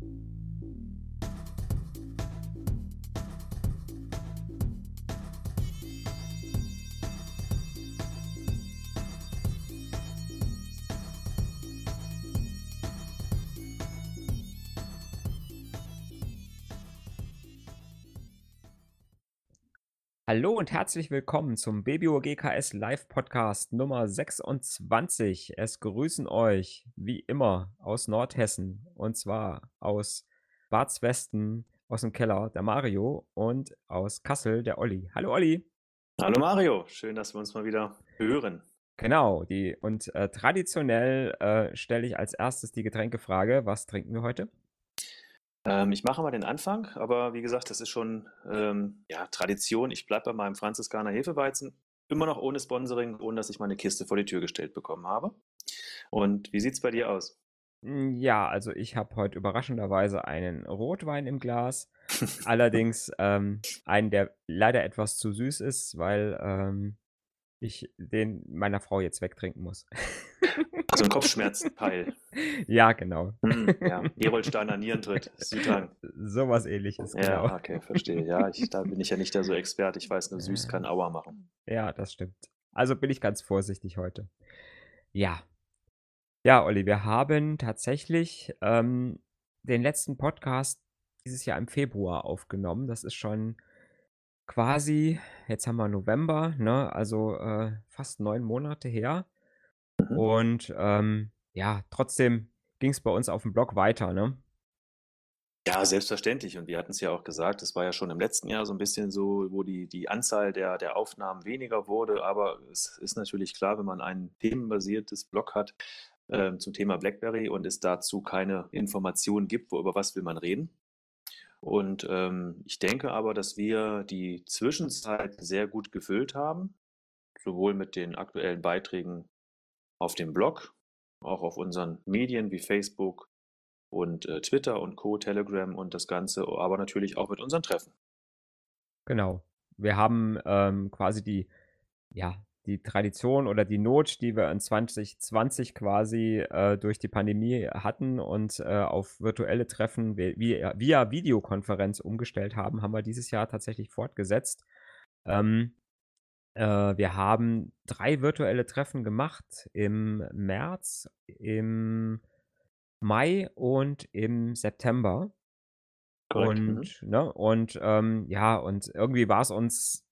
thank you Hallo und herzlich willkommen zum BBO GKS Live Podcast Nummer 26. Es grüßen euch wie immer aus Nordhessen und zwar aus Bad Westen, aus dem Keller der Mario und aus Kassel der Olli. Hallo Olli. Hallo Mario, schön, dass wir uns mal wieder hören. Genau, die und äh, traditionell äh, stelle ich als erstes die Getränkefrage. Was trinken wir heute? Ähm, ich mache mal den Anfang, aber wie gesagt, das ist schon ähm, ja, Tradition. Ich bleibe bei meinem Franziskaner Hefeweizen. Immer noch ohne Sponsoring, ohne dass ich meine Kiste vor die Tür gestellt bekommen habe. Und wie sieht es bei dir aus? Hm, ja, also ich habe heute überraschenderweise einen Rotwein im Glas. Allerdings ähm, einen, der leider etwas zu süß ist, weil ähm, ich den meiner Frau jetzt wegtrinken muss. Also ein Kopfschmerzpeil. Ja, genau. Hm, ja, Gerolsteiner Nierentritt, Südhang. Sowas ähnliches, genau. Ja, okay, verstehe. Ja, ich, da bin ich ja nicht der so Experte. Ich weiß nur, süß kann Aua machen. Ja, das stimmt. Also bin ich ganz vorsichtig heute. Ja. Ja, Olli, wir haben tatsächlich ähm, den letzten Podcast dieses Jahr im Februar aufgenommen. Das ist schon quasi, jetzt haben wir November, ne? Also äh, fast neun Monate her. Mhm. Und ähm, ja, trotzdem ging es bei uns auf dem Blog weiter, ne? Ja, selbstverständlich. Und wir hatten es ja auch gesagt, es war ja schon im letzten Jahr so ein bisschen so, wo die, die Anzahl der, der Aufnahmen weniger wurde. Aber es ist natürlich klar, wenn man ein themenbasiertes Blog hat äh, zum Thema BlackBerry und es dazu keine Informationen gibt, wo, über was will man reden. Und ähm, ich denke aber, dass wir die Zwischenzeit sehr gut gefüllt haben, sowohl mit den aktuellen Beiträgen auf dem Blog, auch auf unseren Medien wie Facebook und äh, Twitter und Co, Telegram und das Ganze, aber natürlich auch mit unseren Treffen. Genau. Wir haben ähm, quasi die, ja, die Tradition oder die Not, die wir in 2020 quasi äh, durch die Pandemie hatten und äh, auf virtuelle Treffen via, via Videokonferenz umgestellt haben, haben wir dieses Jahr tatsächlich fortgesetzt. Ähm, äh, wir haben drei virtuelle Treffen gemacht im März, im Mai und im September. Und, mhm. ne, und ähm, ja, und irgendwie war es uns,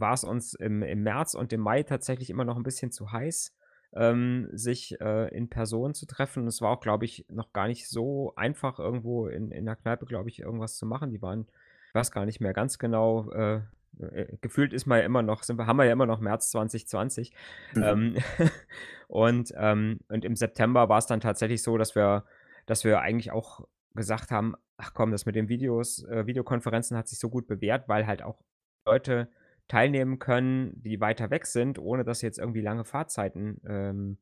war es uns im, im März und im Mai tatsächlich immer noch ein bisschen zu heiß, ähm, sich äh, in Person zu treffen. Es war auch, glaube ich, noch gar nicht so einfach, irgendwo in, in der Kneipe, glaube ich, irgendwas zu machen. Die waren, ich weiß gar nicht mehr ganz genau, äh, äh, gefühlt ist man ja immer noch, sind wir, haben wir ja immer noch März 2020. Mhm. Ähm, und, ähm, und im September war es dann tatsächlich so, dass wir, dass wir eigentlich auch gesagt haben, ach komm, das mit den Videos, äh, Videokonferenzen hat sich so gut bewährt, weil halt auch Leute teilnehmen können, die weiter weg sind, ohne dass sie jetzt irgendwie lange Fahrzeiten ähm,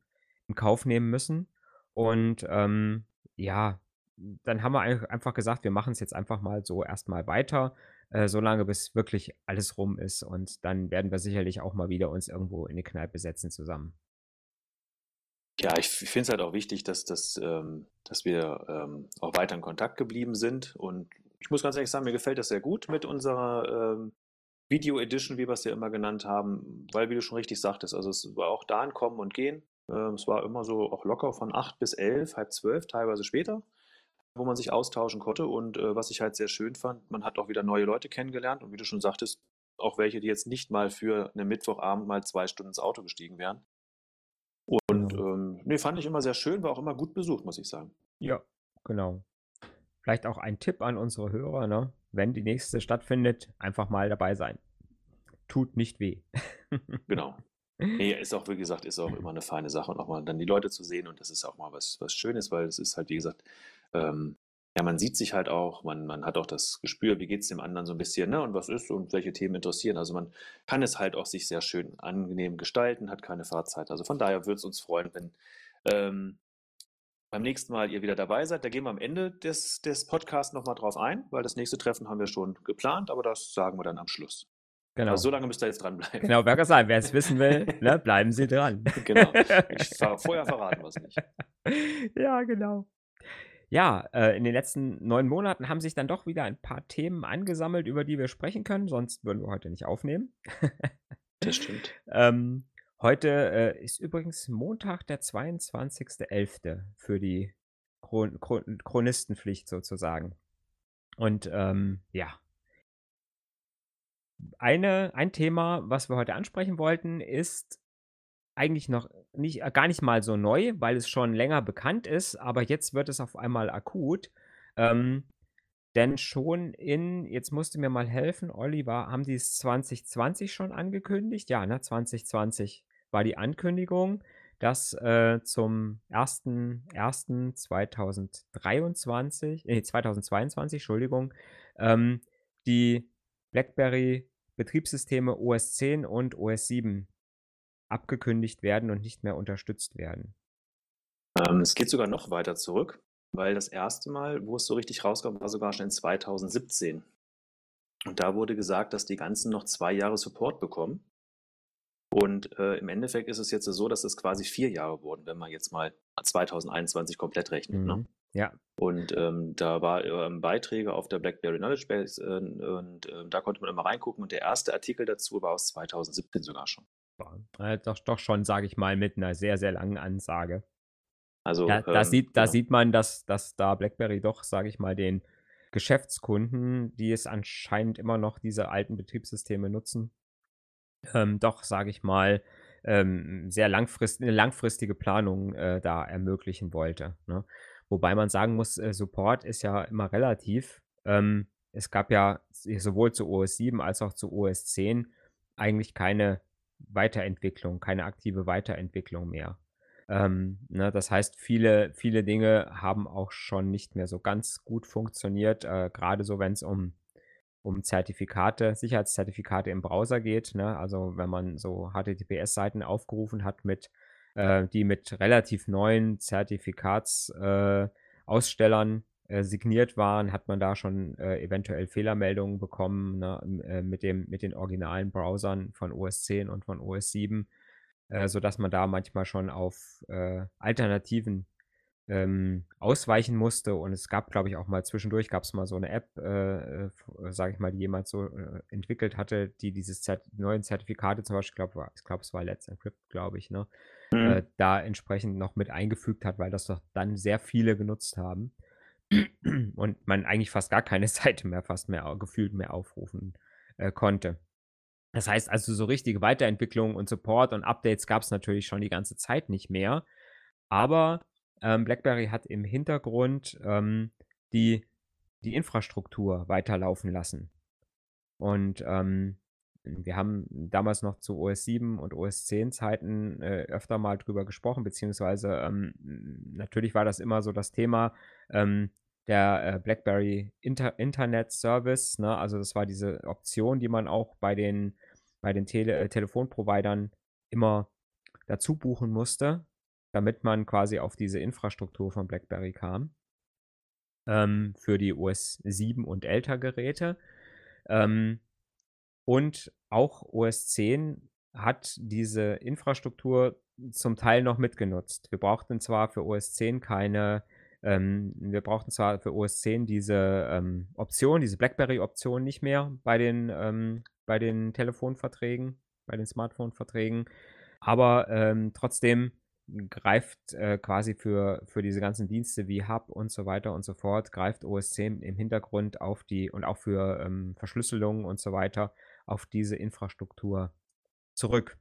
in Kauf nehmen müssen. Und ähm, ja, dann haben wir einfach gesagt, wir machen es jetzt einfach mal so erstmal weiter äh, so lange, bis wirklich alles rum ist. Und dann werden wir sicherlich auch mal wieder uns irgendwo in die Kneipe setzen zusammen. Ja, ich finde es halt auch wichtig, dass, dass, ähm, dass wir ähm, auch weiter in Kontakt geblieben sind. Und ich muss ganz ehrlich sagen, mir gefällt das sehr gut mit unserer ähm, Video Edition, wie wir es ja immer genannt haben, weil, wie du schon richtig sagtest, also es war auch da ein Kommen und Gehen. Ähm, es war immer so auch locker von 8 bis 11, halb 12, teilweise später wo man sich austauschen konnte. Und äh, was ich halt sehr schön fand, man hat auch wieder neue Leute kennengelernt und wie du schon sagtest, auch welche, die jetzt nicht mal für einen Mittwochabend mal zwei Stunden ins Auto gestiegen wären. Und genau. ähm, nee, fand ich immer sehr schön, war auch immer gut besucht, muss ich sagen. Ja, genau. Vielleicht auch ein Tipp an unsere Hörer, ne? wenn die nächste stattfindet, einfach mal dabei sein. Tut nicht weh. genau. Nee, ist auch, wie gesagt, ist auch immer eine feine Sache und auch mal dann die Leute zu sehen und das ist auch mal was, was Schönes, weil es ist halt, wie gesagt, ähm, ja, man sieht sich halt auch, man, man hat auch das Gespür, wie geht es dem anderen so ein bisschen, ne? Und was ist und welche Themen interessieren. Also man kann es halt auch sich sehr schön angenehm gestalten, hat keine Fahrzeit. Also von daher würde es uns freuen, wenn ähm, beim nächsten Mal ihr wieder dabei seid. Da gehen wir am Ende des, des Podcasts nochmal drauf ein, weil das nächste Treffen haben wir schon geplant, aber das sagen wir dann am Schluss. Genau. Also so lange müsst ihr jetzt dranbleiben. Genau, wer sein, wer es wissen will, ne, bleiben Sie dran. genau. Ich, vorher verraten wir es nicht. Ja, genau. ja, äh, in den letzten neun Monaten haben sich dann doch wieder ein paar Themen angesammelt, über die wir sprechen können, sonst würden wir heute nicht aufnehmen. Das stimmt. ähm, heute äh, ist übrigens Montag, der 22.11. für die Chron Chron Chronistenpflicht sozusagen. Und ähm, ja. Eine, ein Thema, was wir heute ansprechen wollten, ist eigentlich noch nicht, äh, gar nicht mal so neu, weil es schon länger bekannt ist, aber jetzt wird es auf einmal akut. Ähm, denn schon in, jetzt musst du mir mal helfen, Oliver, haben die es 2020 schon angekündigt? Ja, ne, 2020 war die Ankündigung, dass äh, zum 1.1.2023, nee, 2022, Entschuldigung, ähm, die BlackBerry Betriebssysteme OS 10 und OS 7 abgekündigt werden und nicht mehr unterstützt werden. Ähm, es geht sogar noch weiter zurück, weil das erste Mal, wo es so richtig rauskam, war sogar schon in 2017. Und da wurde gesagt, dass die ganzen noch zwei Jahre Support bekommen. Und äh, im Endeffekt ist es jetzt so, dass es quasi vier Jahre wurden, wenn man jetzt mal 2021 komplett rechnet. Ne? Mhm. Ne? Ja. Und ähm, da war ähm, Beiträge auf der BlackBerry Knowledge Base äh, und äh, da konnte man immer reingucken. Und der erste Artikel dazu war aus 2017 sogar schon. Äh, doch, doch schon, sage ich mal, mit einer sehr, sehr langen Ansage. Also, da, da, ähm, sieht, da ja. sieht man, dass, dass da BlackBerry doch, sage ich mal, den Geschäftskunden, die es anscheinend immer noch diese alten Betriebssysteme nutzen, ähm, doch, sage ich mal, ähm, sehr langfrist, eine langfristige Planung äh, da ermöglichen wollte. Ne? Wobei man sagen muss, äh, Support ist ja immer relativ. Ähm, es gab ja sowohl zu OS 7 als auch zu OS 10 eigentlich keine Weiterentwicklung, keine aktive Weiterentwicklung mehr. Ähm, ne, das heißt, viele, viele Dinge haben auch schon nicht mehr so ganz gut funktioniert, äh, gerade so, wenn es um, um Zertifikate, Sicherheitszertifikate im Browser geht. Ne? Also wenn man so HTTPS-Seiten aufgerufen hat, mit, äh, die mit relativ neuen Zertifikatsausstellern äh, äh, signiert waren, hat man da schon äh, eventuell Fehlermeldungen bekommen ne, äh, mit, dem, mit den originalen Browsern von OS 10 und von OS 7, äh, sodass man da manchmal schon auf äh, Alternativen ähm, ausweichen musste. Und es gab, glaube ich, auch mal zwischendurch, gab es mal so eine App, äh, sage ich mal, die jemand so entwickelt hatte, die diese Zert neuen Zertifikate zum Beispiel, glaub, ich glaube, es war Let's Encrypt, glaube ich, ne, mhm. da entsprechend noch mit eingefügt hat, weil das doch dann sehr viele genutzt haben und man eigentlich fast gar keine Seite mehr, fast mehr gefühlt mehr aufrufen äh, konnte. Das heißt also, so richtige Weiterentwicklung und Support und Updates gab es natürlich schon die ganze Zeit nicht mehr. Aber ähm, BlackBerry hat im Hintergrund ähm, die, die Infrastruktur weiterlaufen lassen. Und ähm, wir haben damals noch zu OS 7 und OS 10 Zeiten äh, öfter mal drüber gesprochen, beziehungsweise ähm, natürlich war das immer so das Thema, ähm, der äh, BlackBerry Inter Internet Service. Ne? Also das war diese Option, die man auch bei den, bei den Tele äh, Telefonprovidern immer dazu buchen musste, damit man quasi auf diese Infrastruktur von BlackBerry kam. Ähm, für die OS 7 und älter Geräte. Ähm, und auch OS 10 hat diese Infrastruktur zum Teil noch mitgenutzt. Wir brauchten zwar für OS 10 keine ähm, wir brauchten zwar für OS 10 diese ähm, Option, diese BlackBerry-Option nicht mehr bei den, ähm, bei den Telefonverträgen, bei den Smartphone-Verträgen, aber ähm, trotzdem greift äh, quasi für, für diese ganzen Dienste wie Hub und so weiter und so fort, greift OS 10 im Hintergrund auf die und auch für ähm, Verschlüsselung und so weiter auf diese Infrastruktur zurück.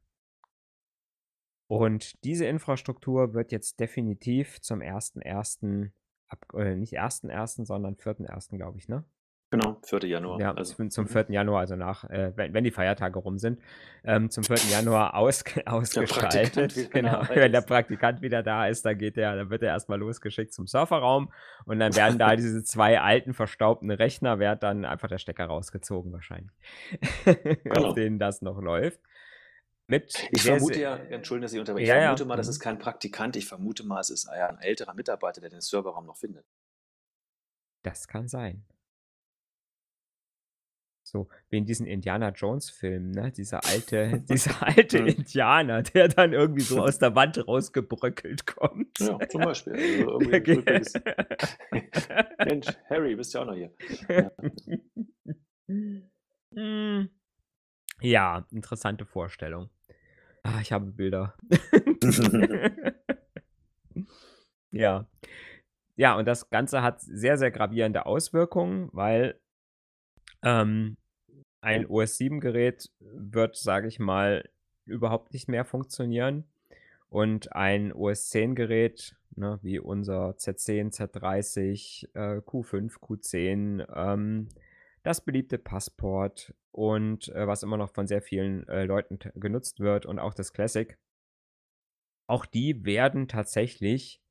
Und diese Infrastruktur wird jetzt definitiv zum 1.1. Ab, äh, nicht 1.1., sondern 4.1., glaube ich, ne? Genau, 4. Januar. Ja, also. zum 4. Mhm. Januar, also nach, äh, wenn, wenn, die Feiertage rum sind, ähm, zum 4. Januar aus, ausgeschaltet. Genau, wenn der Praktikant wieder da ist, dann geht der, dann wird er erstmal losgeschickt zum Surferraum und dann werden da diese zwei alten, verstaubten Rechner, wird dann einfach der Stecker rausgezogen wahrscheinlich, genau. auf denen das noch läuft. Mit ich vermute ja, entschuldigen, dass ich unterbreche, ja, ich vermute ja. mal, das ist mhm. kein Praktikant, ich vermute mal, es ist ein älterer Mitarbeiter, der den Serverraum noch findet. Das kann sein. So wie in diesen Indiana Jones Filmen, ne? Dieser alte dieser alte. Indianer, der dann irgendwie so aus der Wand rausgebröckelt kommt. Ja, zum Beispiel. Also irgendwie Mensch, Harry, bist ja auch noch hier. Ja. Hm. Ja, interessante Vorstellung. Ah, ich habe Bilder. Ja. Ja, und das Ganze hat sehr, sehr gravierende Auswirkungen, weil, ähm, ein OS7-Gerät wird, sage ich mal, überhaupt nicht mehr funktionieren. Und ein OS10-Gerät, ne, wie unser Z10, Z30, äh, Q5, Q10, ähm, das beliebte Passport und, äh, was immer noch von sehr vielen, äh, Leuten genutzt wird und auch das Classic. Auch die werden tatsächlich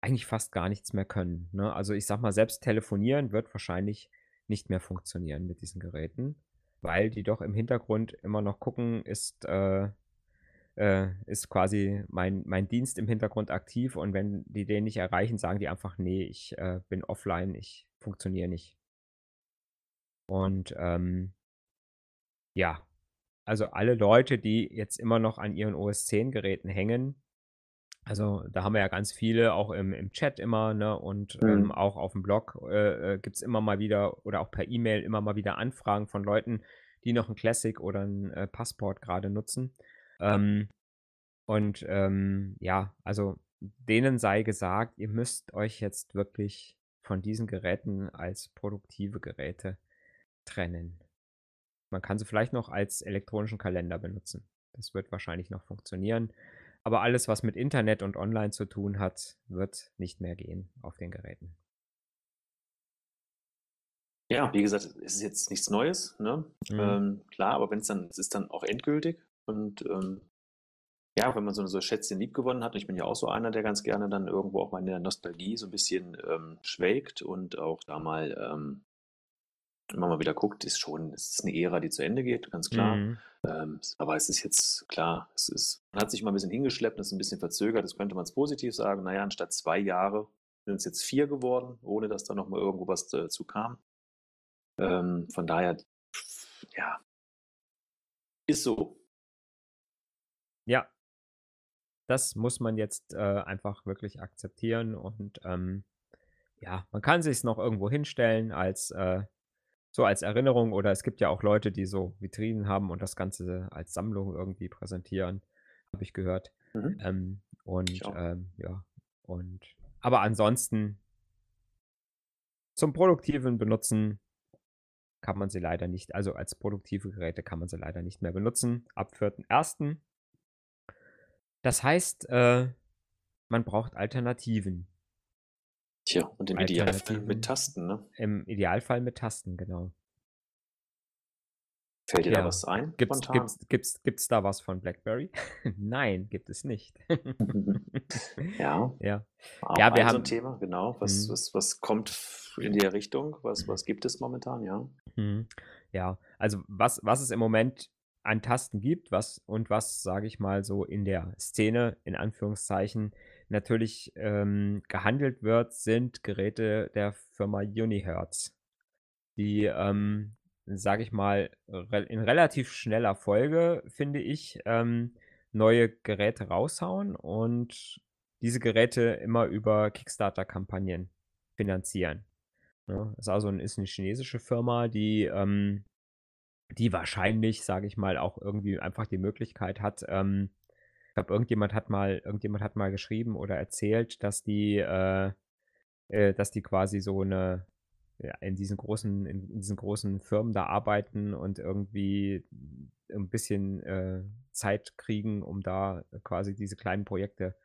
eigentlich fast gar nichts mehr können, ne? Also, ich sage mal, selbst telefonieren wird wahrscheinlich nicht mehr funktionieren mit diesen Geräten, weil die doch im Hintergrund immer noch gucken, ist, äh äh, ist quasi mein mein Dienst im Hintergrund aktiv und wenn die den nicht erreichen, sagen die einfach: „Ne, ich, äh, bin offline, ich funktioniere nicht.“ Und, ähm ja, also alle Leute, die jetzt immer noch an ihren OS10-Geräten hängen also, da haben wir ja ganz viele auch im im Chat immer, ne, und, ähm, Mhm. auch aufm Blog, äh, äh, gibt's immer mal wieder oder auch per E-Mail immer mal wieder Anfragen von Leuten, die noch 'n Classic oder 'n, äh, Passport grade nutzen. Ähm, und, ähm, ja, also denen sei gesagt, ihr müsst euch jetzt wirklich von diesen Geräten als produktive Geräte trennen. Man kann sie vielleicht noch als elektronischen Kalender benutzen. Das wird wahrscheinlich noch funktionieren, aber alles, was mit Internet und online zu tun hat, wird nicht mehr gehen auf den Geräten. Ja, wie gesagt, es ist jetzt nichts Neues, ne? Mhm. Ähm, klar, aber wenn's dann es ist dann auch endgültig und, ähm, ja, wenn man so so Schätzchen liebgewonnen hat und ich bin ja auch so einer, der ganz gerne dann irgendwo auch mal in der Nostalgie so 'n bisschen, ähm, schwelgt und auch da mal, ähm immer mal wieder guckt, ist schon es ist 'ne Ära, die zu Ende geht, ganz klar. Mhm. Ähm, aber es ist jetzt klar, es ist man hat sich mal 'n bisschen hingeschleppt, ist 'n bisschen verzögert. Jetzt könnte man's positiv sagen: „Na ja, anstatt 2 Jahre sind's jetzt 4 geworden, ohne dass da noch mal irgendwo was dazu kam.“ Ähm, von daher, ja. Ist so. Ja. Das muss man jetzt, äh, einfach wirklich akzeptieren und, ähm, ja, man kann sich's noch irgendwo hinstellen als, äh so als Erinnerung oder es gibt ja auch Leute, die so Vitrinen haben und das Ganze als Sammlung irgendwie präsentieren, habe ich gehört. Mhm. Ähm, und, Ich ähm, ja, und aber ansonsten zum produktiven Benutzen kann man sie leider nicht also als produktive Geräte kann man sie leider nicht mehr benutzen ab 4.1. Das heißt, äh, man braucht Alternativen. Tja, und im Idealfall mit Tasten, ne? Im Idealfall mit Tasten, genau. Fällt dir da Ja. was ein Gibt's spontan? gibt's gibt's gibt's da was von BlackBerry? Nein, gibt es nicht. Ja. Ja. Auch Ja, wir ein so 'n haben Thema, genau. Was Mhm. was was kommt in der Richtung? Was was gibt es momentan, ja? Mhm. Ja, also was was es im Moment an Tasten gibt, was und was, sage ich mal, so in der Szene in Anführungszeichen natürlich, ähm, gehandelt wird, sind Geräte der Firma Unihertz, die, ähm, sage ich mal, rel in relativ schneller Folge, finde ich, ähm, neue Geräte raushauen und diese Geräte immer über Kickstarter-Kampagnen finanzieren, ne? Ist also 'n ist 'ne chinesische Firma, die, ähm die wahrscheinlich, sage ich mal, auch irgendwie einfach die Möglichkeit hat, ähm ich glaube, irgendjemand hat mal irgendjemand hat mal geschrieben oder erzählt, dass die, äh äh, dass die quasi so 'ne ja, in diesen großen in diesen großen Firmen da arbeiten und irgendwie 'n bisschen, äh, Zeit kriegen, um da quasi diese kleinen Projekte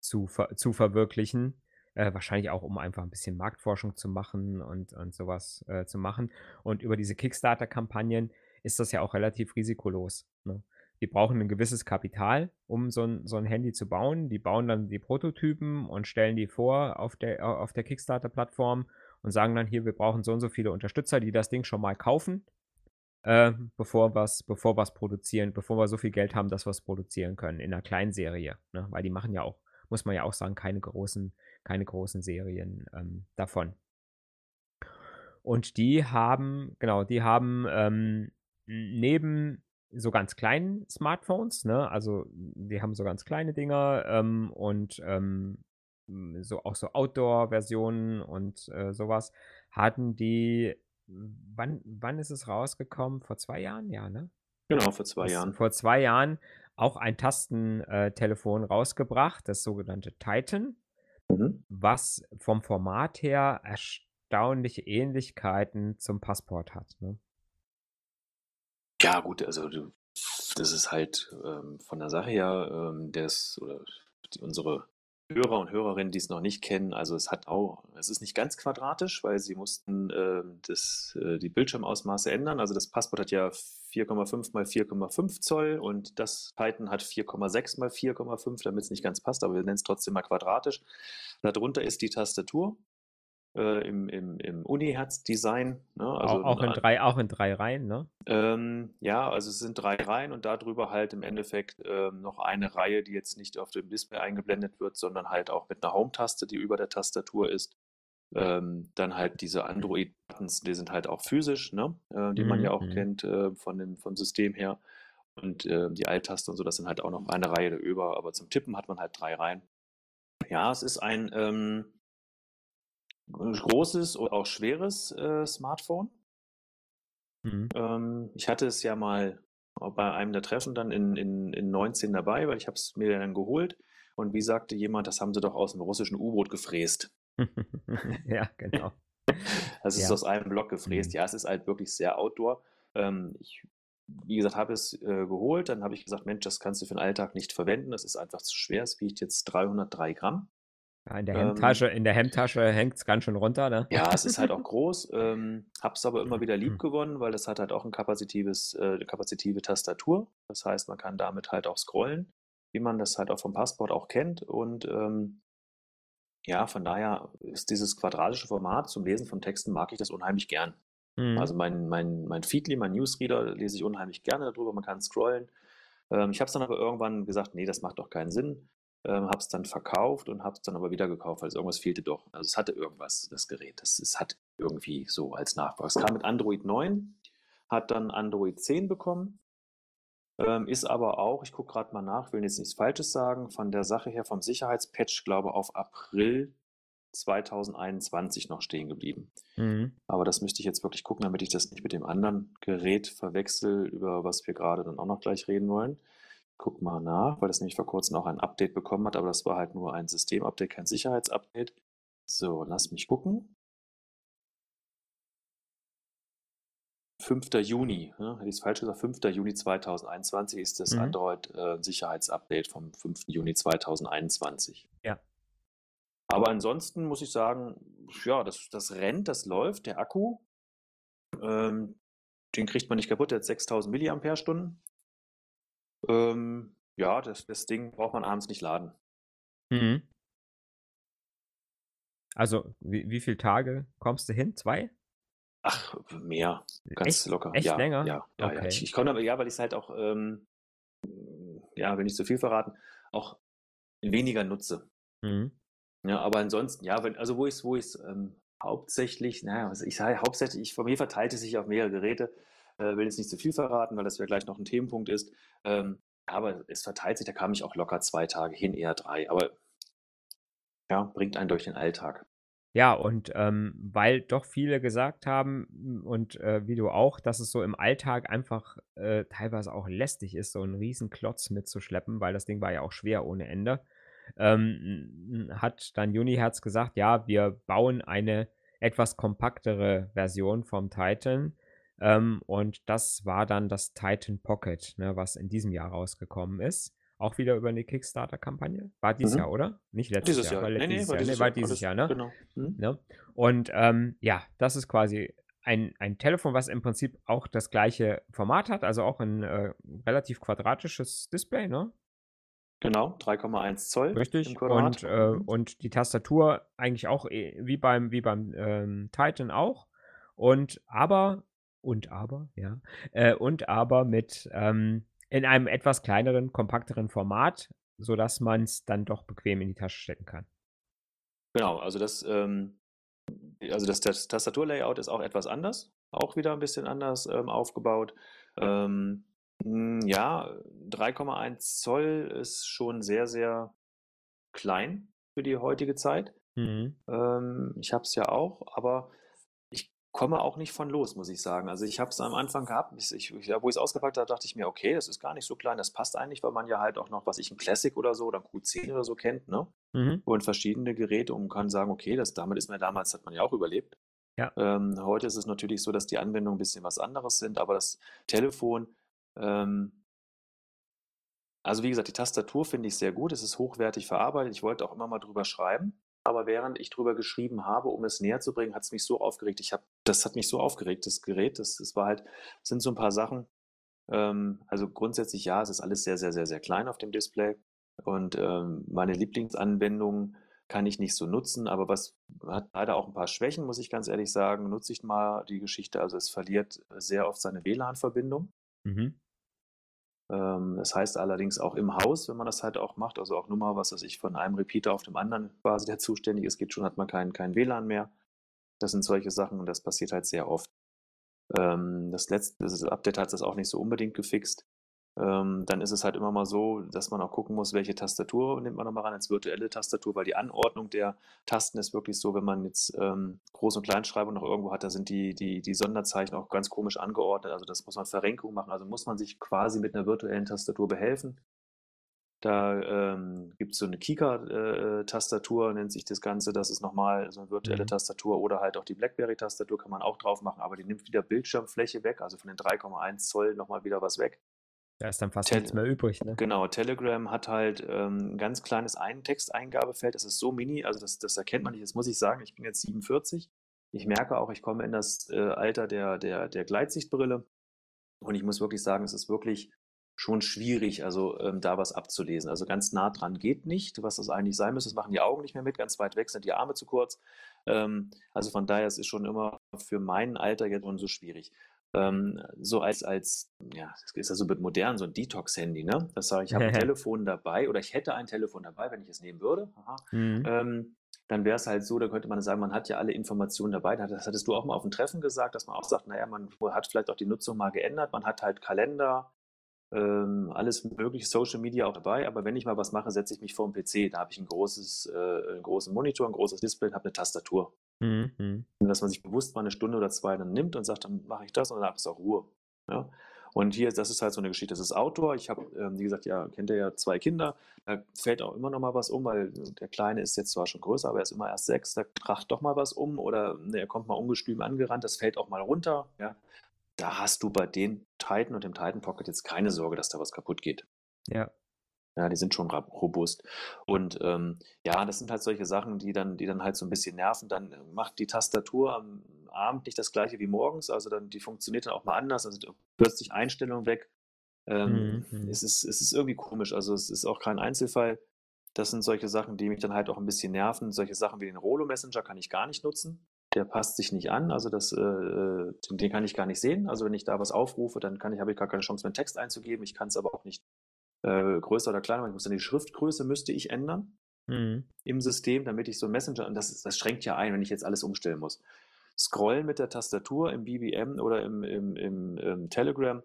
zu ver zu verwirklichen. Äh, wahrscheinlich auch, um einfach 'n bisschen Marktforschung zu machen und und so was, äh, zu machen. Und über diese Kickstarter-Kampagnen ist das ja auch relativ risikolos, ne? Die brauchen 'n gewisses Kapital, um so 'n so 'n Handy zu bauen. Die bauen dann die Prototypen und stellen die vor auf der auf der Kickstarter-Plattform und sagen dann: „Hier, wir brauchen so und so viele Unterstützer, die das Ding schon mal kaufen, äh, bevor wir's bevor wir's produzieren bevor wir so viel Geld haben, dass wir's produzieren können in 'ner Kleinserie“, ne? Weil die machen ja auch, muss man ja auch sagen, keine großen keine großen Serien, ähm, davon. Und die haben, genau, die haben ähm, neben so ganz kleinen Smartphones, ne, also die haben so ganz kleine Dinger ähm, und ähm, so auch so Outdoor-Versionen und äh, sowas, hatten die, wann, wann ist es rausgekommen? Vor zwei Jahren, ja, ne? Genau, vor zwei Das, Jahren. vor zwei Jahren auch ein Tastentelefon rausgebracht, das sogenannte Titan, Mhm. was vom Format her erstaunliche Ähnlichkeiten zum Passport hat. Ne? Ja, gut, also das ist halt ähm, von der Sache her, ähm, das, oder die, unsere Hörer und Hörerinnen, die es noch nicht kennen, also es hat auch, es ist nicht ganz quadratisch, weil sie mussten äh, das, äh, die Bildschirmausmaße ändern. Also das Passport hat ja 4,5 mal 4,5 Zoll und das Titan hat 4,6 mal 4,5, damit es nicht ganz passt, aber wir nennen es trotzdem mal quadratisch. Darunter ist die Tastatur äh, im, im, im Uni-Herz-Design. Ne? Also auch, auch, in drei, auch in drei Reihen, ne? ähm, ja, also es sind drei Reihen und darüber halt im Endeffekt ähm, noch eine Reihe, die jetzt nicht auf dem Display eingeblendet wird, sondern halt auch mit einer Home-Taste, die über der Tastatur ist. Ähm, dann halt diese Android-Buttons, die sind halt auch physisch, ne? äh, die man ja auch Mhm. kennt äh, von dem, vom System her. Und äh, die Alt-Taste und so, das sind halt auch noch eine Reihe darüber, aber zum Tippen hat man halt drei Reihen. Ja, es ist ein ähm, großes und auch schweres äh, Smartphone. Mhm. Ähm, ich hatte es ja mal bei einem der Treffen dann in, in, in 19 dabei, weil ich habe es mir dann geholt. Und wie sagte jemand, das haben sie doch aus dem russischen U-Boot gefräst. ja, genau. Das ist Ja. aus einem Block gefräst. Mhm. Ja, es ist halt wirklich sehr outdoor. Ähm, ich, wie gesagt, habe es äh, geholt. Dann habe ich gesagt, Mensch, das kannst du für den Alltag nicht verwenden. Das ist einfach zu schwer. Es wiegt jetzt 303 Gramm. Ja, in der Ähm, Hemdtasche, in der Hemdtasche hängt es ganz schön runter, ne? Ja, es ist halt auch groß. Ähm, hab's aber immer wieder lieb Mhm. gewonnen, weil das hat halt auch ein kapazitives, äh, eine kapazitive Tastatur. Das heißt, man kann damit halt auch scrollen, wie man das halt auch vom Passport auch kennt. Und ähm, ja, von daher ist dieses quadratische Format zum Lesen von Texten mag ich das unheimlich gern. Mhm. Also mein, mein, mein Feedly, mein Newsreader lese ich unheimlich gerne darüber, man kann scrollen. Ähm, ich habe es dann aber irgendwann gesagt, nee, das macht doch keinen Sinn. Ähm, habe es dann verkauft und habe es dann aber wieder gekauft, weil es irgendwas fehlte doch. Also es hatte irgendwas, das Gerät. Das, es hat irgendwie so als Nachwuchs. Es kam mit Android 9, hat dann Android 10 bekommen, ähm, ist aber auch, ich gucke gerade mal nach, will jetzt nichts Falsches sagen, von der Sache her vom Sicherheitspatch, glaube auf April 2021 noch stehen geblieben. Mhm. Aber das müsste ich jetzt wirklich gucken, damit ich das nicht mit dem anderen Gerät verwechsel, über was wir gerade dann auch noch gleich reden wollen. Guck mal nach, weil das nämlich vor kurzem auch ein Update bekommen hat, aber das war halt nur ein Systemupdate, kein Sicherheitsupdate. So, lass mich gucken. 5. Juni, ne? hätte ich es falsch gesagt, 5. Juni 2021 ist das Mhm. Android-Sicherheitsupdate vom 5. Juni 2021. Ja. Aber ansonsten muss ich sagen, ja, das, das rennt, das läuft. Der Akku, ähm, den kriegt man nicht kaputt, der hat 6000 Milliampere-Stunden. Ähm, ja, das, das Ding braucht man abends nicht laden. Mhm. Also, wie, wie viele Tage kommst du hin? Zwei? Ach, mehr, ganz Echt? locker. Echt ja, länger? Ja, ja, ja. Okay. Ich, ich konnte aber, ja, weil ich es halt auch, ähm, ja, will nicht zu viel verraten, auch weniger nutze. Mhm. Ja, aber ansonsten, ja, wenn, also wo ich es, wo ich ähm, hauptsächlich, naja, ich sage, hauptsächlich, ich, von mir verteilt es sich auf mehrere Geräte, äh, will jetzt nicht zu viel verraten, weil das ja gleich noch ein Themenpunkt ist. Ähm, aber es verteilt sich, da kam ich auch locker zwei Tage hin, eher drei. Aber ja, bringt einen durch den Alltag. Ja, und ähm, weil doch viele gesagt haben, m, und äh, wie du auch, dass es so im Alltag einfach äh, teilweise auch lästig ist, so einen riesen Klotz mitzuschleppen, weil das Ding war ja auch schwer ohne Ende, ähm, hat dann Uniherz gesagt, ja, wir bauen eine etwas kompaktere Version vom Titan. Ähm, und das war dann das Titan Pocket, ne, was in diesem Jahr rausgekommen ist. Auch wieder über eine Kickstarter-Kampagne. War dieses Mhm. Jahr, oder? Nicht letztes Dieses Jahr, Jahr. war Nee, nee, dieses war Jahr. dieses Nee, war dieses Jahr, ne? Genau. Mhm. Ne? Und ähm, ja, das ist quasi ein, ein Telefon, was im Prinzip auch das gleiche Format hat, also auch ein äh, relativ quadratisches Display, ne? Genau, 3,1 Zoll Richtig. Und, äh, Mhm. und die Tastatur eigentlich auch eh- wie beim, wie beim ähm, Titan auch. Und aber, und aber, ja, äh, und aber mit ähm, in einem etwas kleineren, kompakteren Format, sodass man es dann doch bequem in die Tasche stecken kann. Genau, also das, ähm, also das, das Tastaturlayout ist auch etwas anders, auch wieder ein bisschen anders ähm, aufgebaut. Ähm, hm, ja, 3,1 Zoll ist schon sehr, sehr klein für die heutige Zeit. Mhm. Ähm, ich habe es ja auch, aber komme auch nicht von los, muss ich sagen. Also ich habe es am Anfang gehabt, ich, ich, ja, wo ich es ausgepackt habe, dachte ich mir, okay, das ist gar nicht so klein, das passt eigentlich, weil man ja halt auch noch, was ich, ein Classic oder so oder ein Q10 oder so kennt, ne? Mhm. Und verschiedene Geräte und kann sagen, okay, das, damit ist man damals, hat man ja auch überlebt. Ja. Ähm, heute ist es natürlich so, dass die Anwendungen ein bisschen was anderes sind, aber das Telefon, ähm, also wie gesagt, die Tastatur finde ich sehr gut, es ist hochwertig verarbeitet. Ich wollte auch immer mal drüber schreiben, aber während ich drüber geschrieben habe, um es näher zu bringen, hat es mich so aufgeregt. Ich habe, das hat mich so aufgeregt, das Gerät. Das, das war halt, sind so ein paar Sachen. Ähm, also grundsätzlich ja, es ist alles sehr, sehr, sehr, sehr klein auf dem Display. Und ähm, meine Lieblingsanwendungen kann ich nicht so nutzen, aber was hat leider auch ein paar Schwächen, muss ich ganz ehrlich sagen. Nutze ich mal die Geschichte. Also es verliert sehr oft seine WLAN-Verbindung. Mhm. Ähm, das heißt allerdings auch im Haus, wenn man das halt auch macht, also auch nur mal, was weiß ich, von einem Repeater auf dem anderen quasi, der zuständig ist, geht schon, hat man kein, kein WLAN mehr. Das sind solche Sachen und das passiert halt sehr oft. Ähm, das letzte das Update hat das auch nicht so unbedingt gefixt. Ähm, dann ist es halt immer mal so, dass man auch gucken muss, welche Tastatur nimmt man nochmal ran als virtuelle Tastatur, weil die Anordnung der Tasten ist wirklich so, wenn man jetzt ähm, Groß- und Kleinschreibung noch irgendwo hat, da sind die, die, die Sonderzeichen auch ganz komisch angeordnet. Also das muss man Verrenkung machen. Also muss man sich quasi mit einer virtuellen Tastatur behelfen. Da ähm, gibt es so eine Kika-Tastatur, nennt sich das Ganze. Das ist nochmal so eine virtuelle Mhm. Tastatur oder halt auch die BlackBerry-Tastatur kann man auch drauf machen, aber die nimmt wieder Bildschirmfläche weg, also von den 3,1 Zoll nochmal wieder was weg. Da ist dann fast Tel- nichts mehr übrig, ne? Genau, Telegram hat halt ähm, ein ganz kleines Ein-Texteingabefeld. Das ist so mini, also das, das erkennt man nicht. Das muss ich sagen, ich bin jetzt 47. Ich merke auch, ich komme in das äh, Alter der, der, der Gleitsichtbrille. Und ich muss wirklich sagen, es ist wirklich schon schwierig, also ähm, da was abzulesen. Also ganz nah dran geht nicht, was das eigentlich sein müsste. Das machen die Augen nicht mehr mit. Ganz weit weg sind die Arme zu kurz. Ähm, also von daher, es ist schon immer für mein Alter jetzt schon so schwierig. Ähm, so als, als, ja, das ist ja so modern, so ein Detox-Handy, ne? Das sage ich, habe ein Telefon dabei oder ich hätte ein Telefon dabei, wenn ich es nehmen würde. Mhm. Ähm, dann wäre es halt so, da könnte man sagen, man hat ja alle Informationen dabei. Das hattest du auch mal auf dem Treffen gesagt, dass man auch sagt, naja, man hat vielleicht auch die Nutzung mal geändert. Man hat halt Kalender, ähm, alles mögliche, Social Media auch dabei. Aber wenn ich mal was mache, setze ich mich vor den PC. Da habe ich ein großes, äh, einen großen Monitor, ein großes Display und habe eine Tastatur. Mhm. Mhm. Dass man sich bewusst mal eine Stunde oder zwei dann nimmt und sagt, dann mache ich das und danach ist auch Ruhe. Ja? Und hier, das ist halt so eine Geschichte, das ist Outdoor. Ich habe, ähm, wie gesagt, ja, kennt ihr ja zwei Kinder. Da fällt auch immer noch mal was um, weil der Kleine ist jetzt zwar schon größer, aber er ist immer erst sechs. Da kracht doch mal was um oder ne, er kommt mal ungestüm angerannt, das fällt auch mal runter. Ja? Da hast du bei den Titan und dem Titan Pocket jetzt keine Sorge, dass da was kaputt geht. Ja. Ja, die sind schon robust. Und ähm, ja, das sind halt solche Sachen, die dann, die dann halt so ein bisschen nerven. Dann äh, macht die Tastatur am Abend nicht das gleiche wie morgens. Also dann, die funktioniert dann auch mal anders. Also plötzlich Einstellungen weg. Ähm, Mhm. es, ist, es ist irgendwie komisch. Also es ist auch kein Einzelfall. Das sind solche Sachen, die mich dann halt auch ein bisschen nerven. Solche Sachen wie den Rolo Messenger kann ich gar nicht nutzen. Der passt sich nicht an. Also das, äh, äh, den, den kann ich gar nicht sehen. Also wenn ich da was aufrufe, dann kann ich, habe ich gar keine Chance, meinen Text einzugeben. Ich kann es aber auch nicht äh, größer oder kleiner machen. Ich muss dann die Schriftgröße müsste ich ändern Mhm. im System, damit ich so Messenger, und das, das schränkt ja ein, wenn ich jetzt alles umstellen muss. Scrollen mit der Tastatur im BBM oder im, im, im, im Telegram,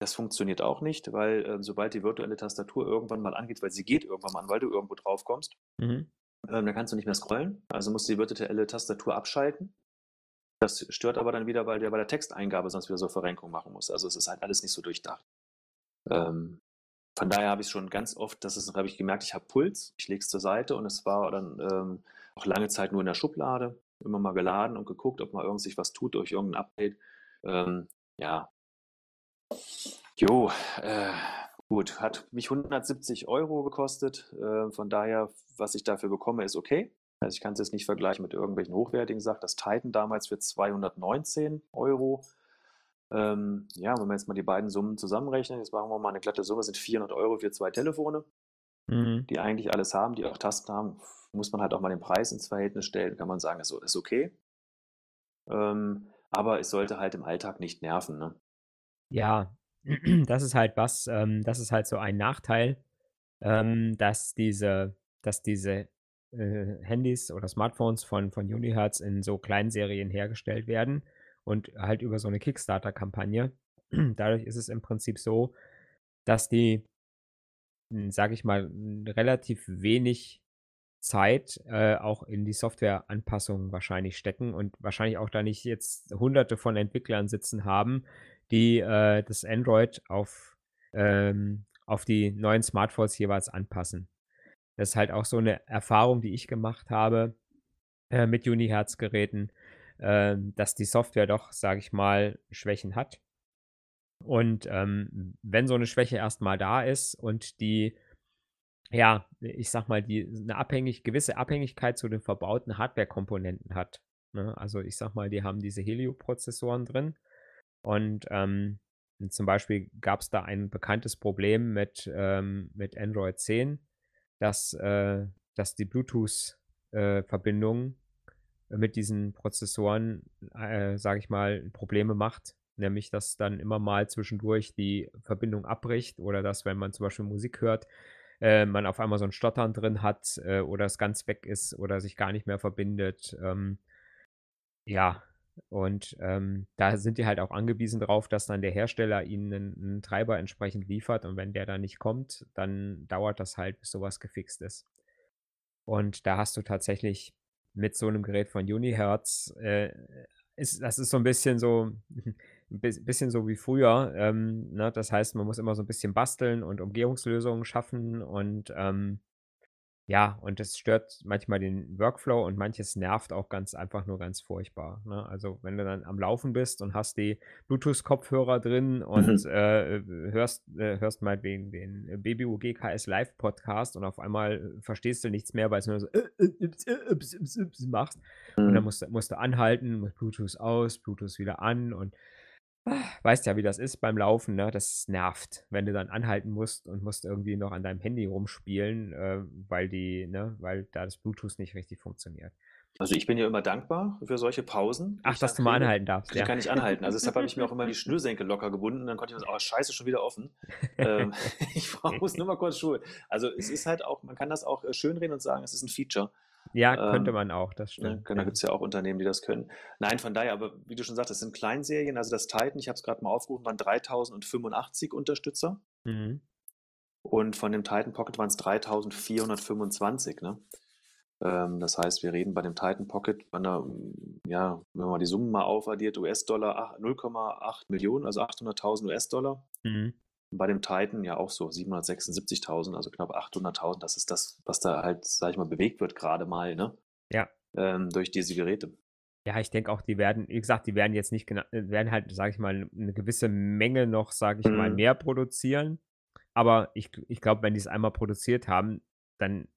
das funktioniert auch nicht, weil äh, sobald die virtuelle Tastatur irgendwann mal angeht, weil sie geht irgendwann mal an, weil du irgendwo drauf kommst, Mhm. ähm, dann kannst du nicht mehr scrollen. Also musst du die virtuelle Tastatur abschalten. Das stört aber dann wieder, weil der bei der Texteingabe sonst wieder so Verrenkung machen muss. Also es ist halt alles nicht so durchdacht. Ähm, von daher habe ich schon ganz oft, das ist, habe ich gemerkt, ich habe Puls, ich lege es zur Seite und es war dann ähm, auch lange Zeit nur in der Schublade, immer mal geladen und geguckt, ob mal irgend sich was tut durch irgendein Update. Ähm, ja. Jo, äh, gut, hat mich 170 Euro gekostet. Äh, von daher, was ich dafür bekomme, ist okay. Also ich kann es jetzt nicht vergleichen mit irgendwelchen hochwertigen Sachen. Das Titan damals für 219 Euro. Ähm, ja, wenn wir jetzt mal die beiden Summen zusammenrechnen, jetzt machen wir mal eine glatte Summe, sind 400 Euro für zwei Telefone, Mhm. die eigentlich alles haben, die auch Tasten haben, muss man halt auch mal den Preis ins Verhältnis stellen, kann man sagen, ist, ist okay. Ähm, aber es sollte halt im Alltag nicht nerven, ne? Ja, das ist halt was, ähm, das ist halt so ein Nachteil, ähm, dass diese dass diese äh, Handys oder Smartphones von von Unihertz in so Kleinserien hergestellt werden und halt über so 'ne Kickstarter-Kampagne. Dadurch ist es im Prinzip so, dass die, hm, sage ich mal, relativ wenig Zeit, äh, auch in die Softwareanpassungen wahrscheinlich stecken und wahrscheinlich auch da nicht jetzt Hunderte von Entwicklern sitzen haben, die, äh, das Android auf, ähm auf die neuen Smartphones jeweils anpassen. Das ist halt auch so 'ne Erfahrung, die ich gemacht habe, äh, mit Unihertz-Geräten, ähm, dass die Software doch, sage ich mal, Schwächen hat. Und, ähm, wenn so 'ne Schwäche erst mal da ist und die ja, ich sage mal, die 'ne abhängig gewisse Abhängigkeit zu den verbauten Hardwarekomponenten hat, ne? Also, ich sage mal, die haben diese Helio-Prozessoren drin und, ähm, zum Beispiel gab's da ein bekanntes Problem mit, ähm mit Android 10, dass, äh dass die Bluetooth äh, mit diesen Prozessoren, äh, sage ich mal, Probleme macht. Nämlich, dass dann immer mal zwischendurch die Verbindung abbricht oder dass, wenn man zum Beispiel Musik hört, äh, man auf einmal so 'n Stottern drin hat, äh, oder es ganz weg ist oder sich gar nicht mehr verbindet. Ähm, ja, und, ähm, da sind die halt auch angewiesen drauf, dass dann der Hersteller ihnen 'nen 'nen Treiber entsprechend liefert und wenn der dann nicht kommt, dann dauert das halt, bis so was gefixt ist. Und da hast du tatsächlich mit so 'nem Gerät von Unihertz, äh ist das ist so 'n bisschen so 'n bis bisschen so wie früher, ähm, ne? Das heißt, man muss immer so 'n bisschen basteln und Umgehungslösungen schaffen und, ähm ja, und das stört manchmal den Workflow und manches nervt auch ganz einfach nur ganz furchtbar, ne? Also, wenn du dann am Laufen bist und hast die Bluetooth-Kopfhörer drin und, Mhm. äh, hörst äh, hörst meinetwegen den BBU GKS Live Podcast und auf einmal verstehst du nichts mehr, weil's nur so machst und dann Mhm. musst du musst du anhalten, mit Bluetooth aus, Bluetooth wieder an und weißt ja, wie das ist beim Laufen, ne? Das nervt, wenn du dann anhalten musst und musst irgendwie noch an deinem Handy rumspielen, äh, weil die ne, weil da das Bluetooth nicht richtig funktioniert. Also, ich bin ja immer dankbar für solche Pausen, Ach, dass du mal anhalten darfst, ja. kann ich anhalten. Also, deshalb habe ich mir auch immer die Schnürsenkel locker gebunden, dann konnte ich mir so: „Oh, Scheiße, schon wieder offen. Ähm, ich brauche muss nur mal kurz Schuhe.“ Also, es ist halt auch man kann das auch, äh, schönreden und sagen, es ist 'n Feature. Ja, könnte Ähm, man auch, das ne, stimmt, da ja. gibt's ja auch Unternehmen, die das können. Nein, von daher, aber wie du schon sagtest, das sind Kleinserien. Also, das Titan, ich habe es grad mal aufgerufen, waren 3.085 Unterstützer. Mhm. Und von dem Titan Pocket waren's 3.425, ne? Ähm, das heißt, wir reden bei dem Titan Pocket von 'ner ja, wenn man die Summen mal aufaddiert, US-Dollar, ach 0,8 Millionen, also 800.000 US-Dollar. Mhm. Bei dem Titan ja auch so 776.000, also knapp 800.000. Das ist das, was da halt, sage ich mal, bewegt wird grade mal, ne? Ja. Ähm, durch diese Geräte. Ja, ich denke auch, die werden wie gesagt, die werden jetzt nicht gena äh, werden halt, sage ich mal, 'ne gewisse Menge noch, sage ich mal, Mhm. mehr produzieren. Aber ich ich glaube, wenn die's einmal produziert haben, dann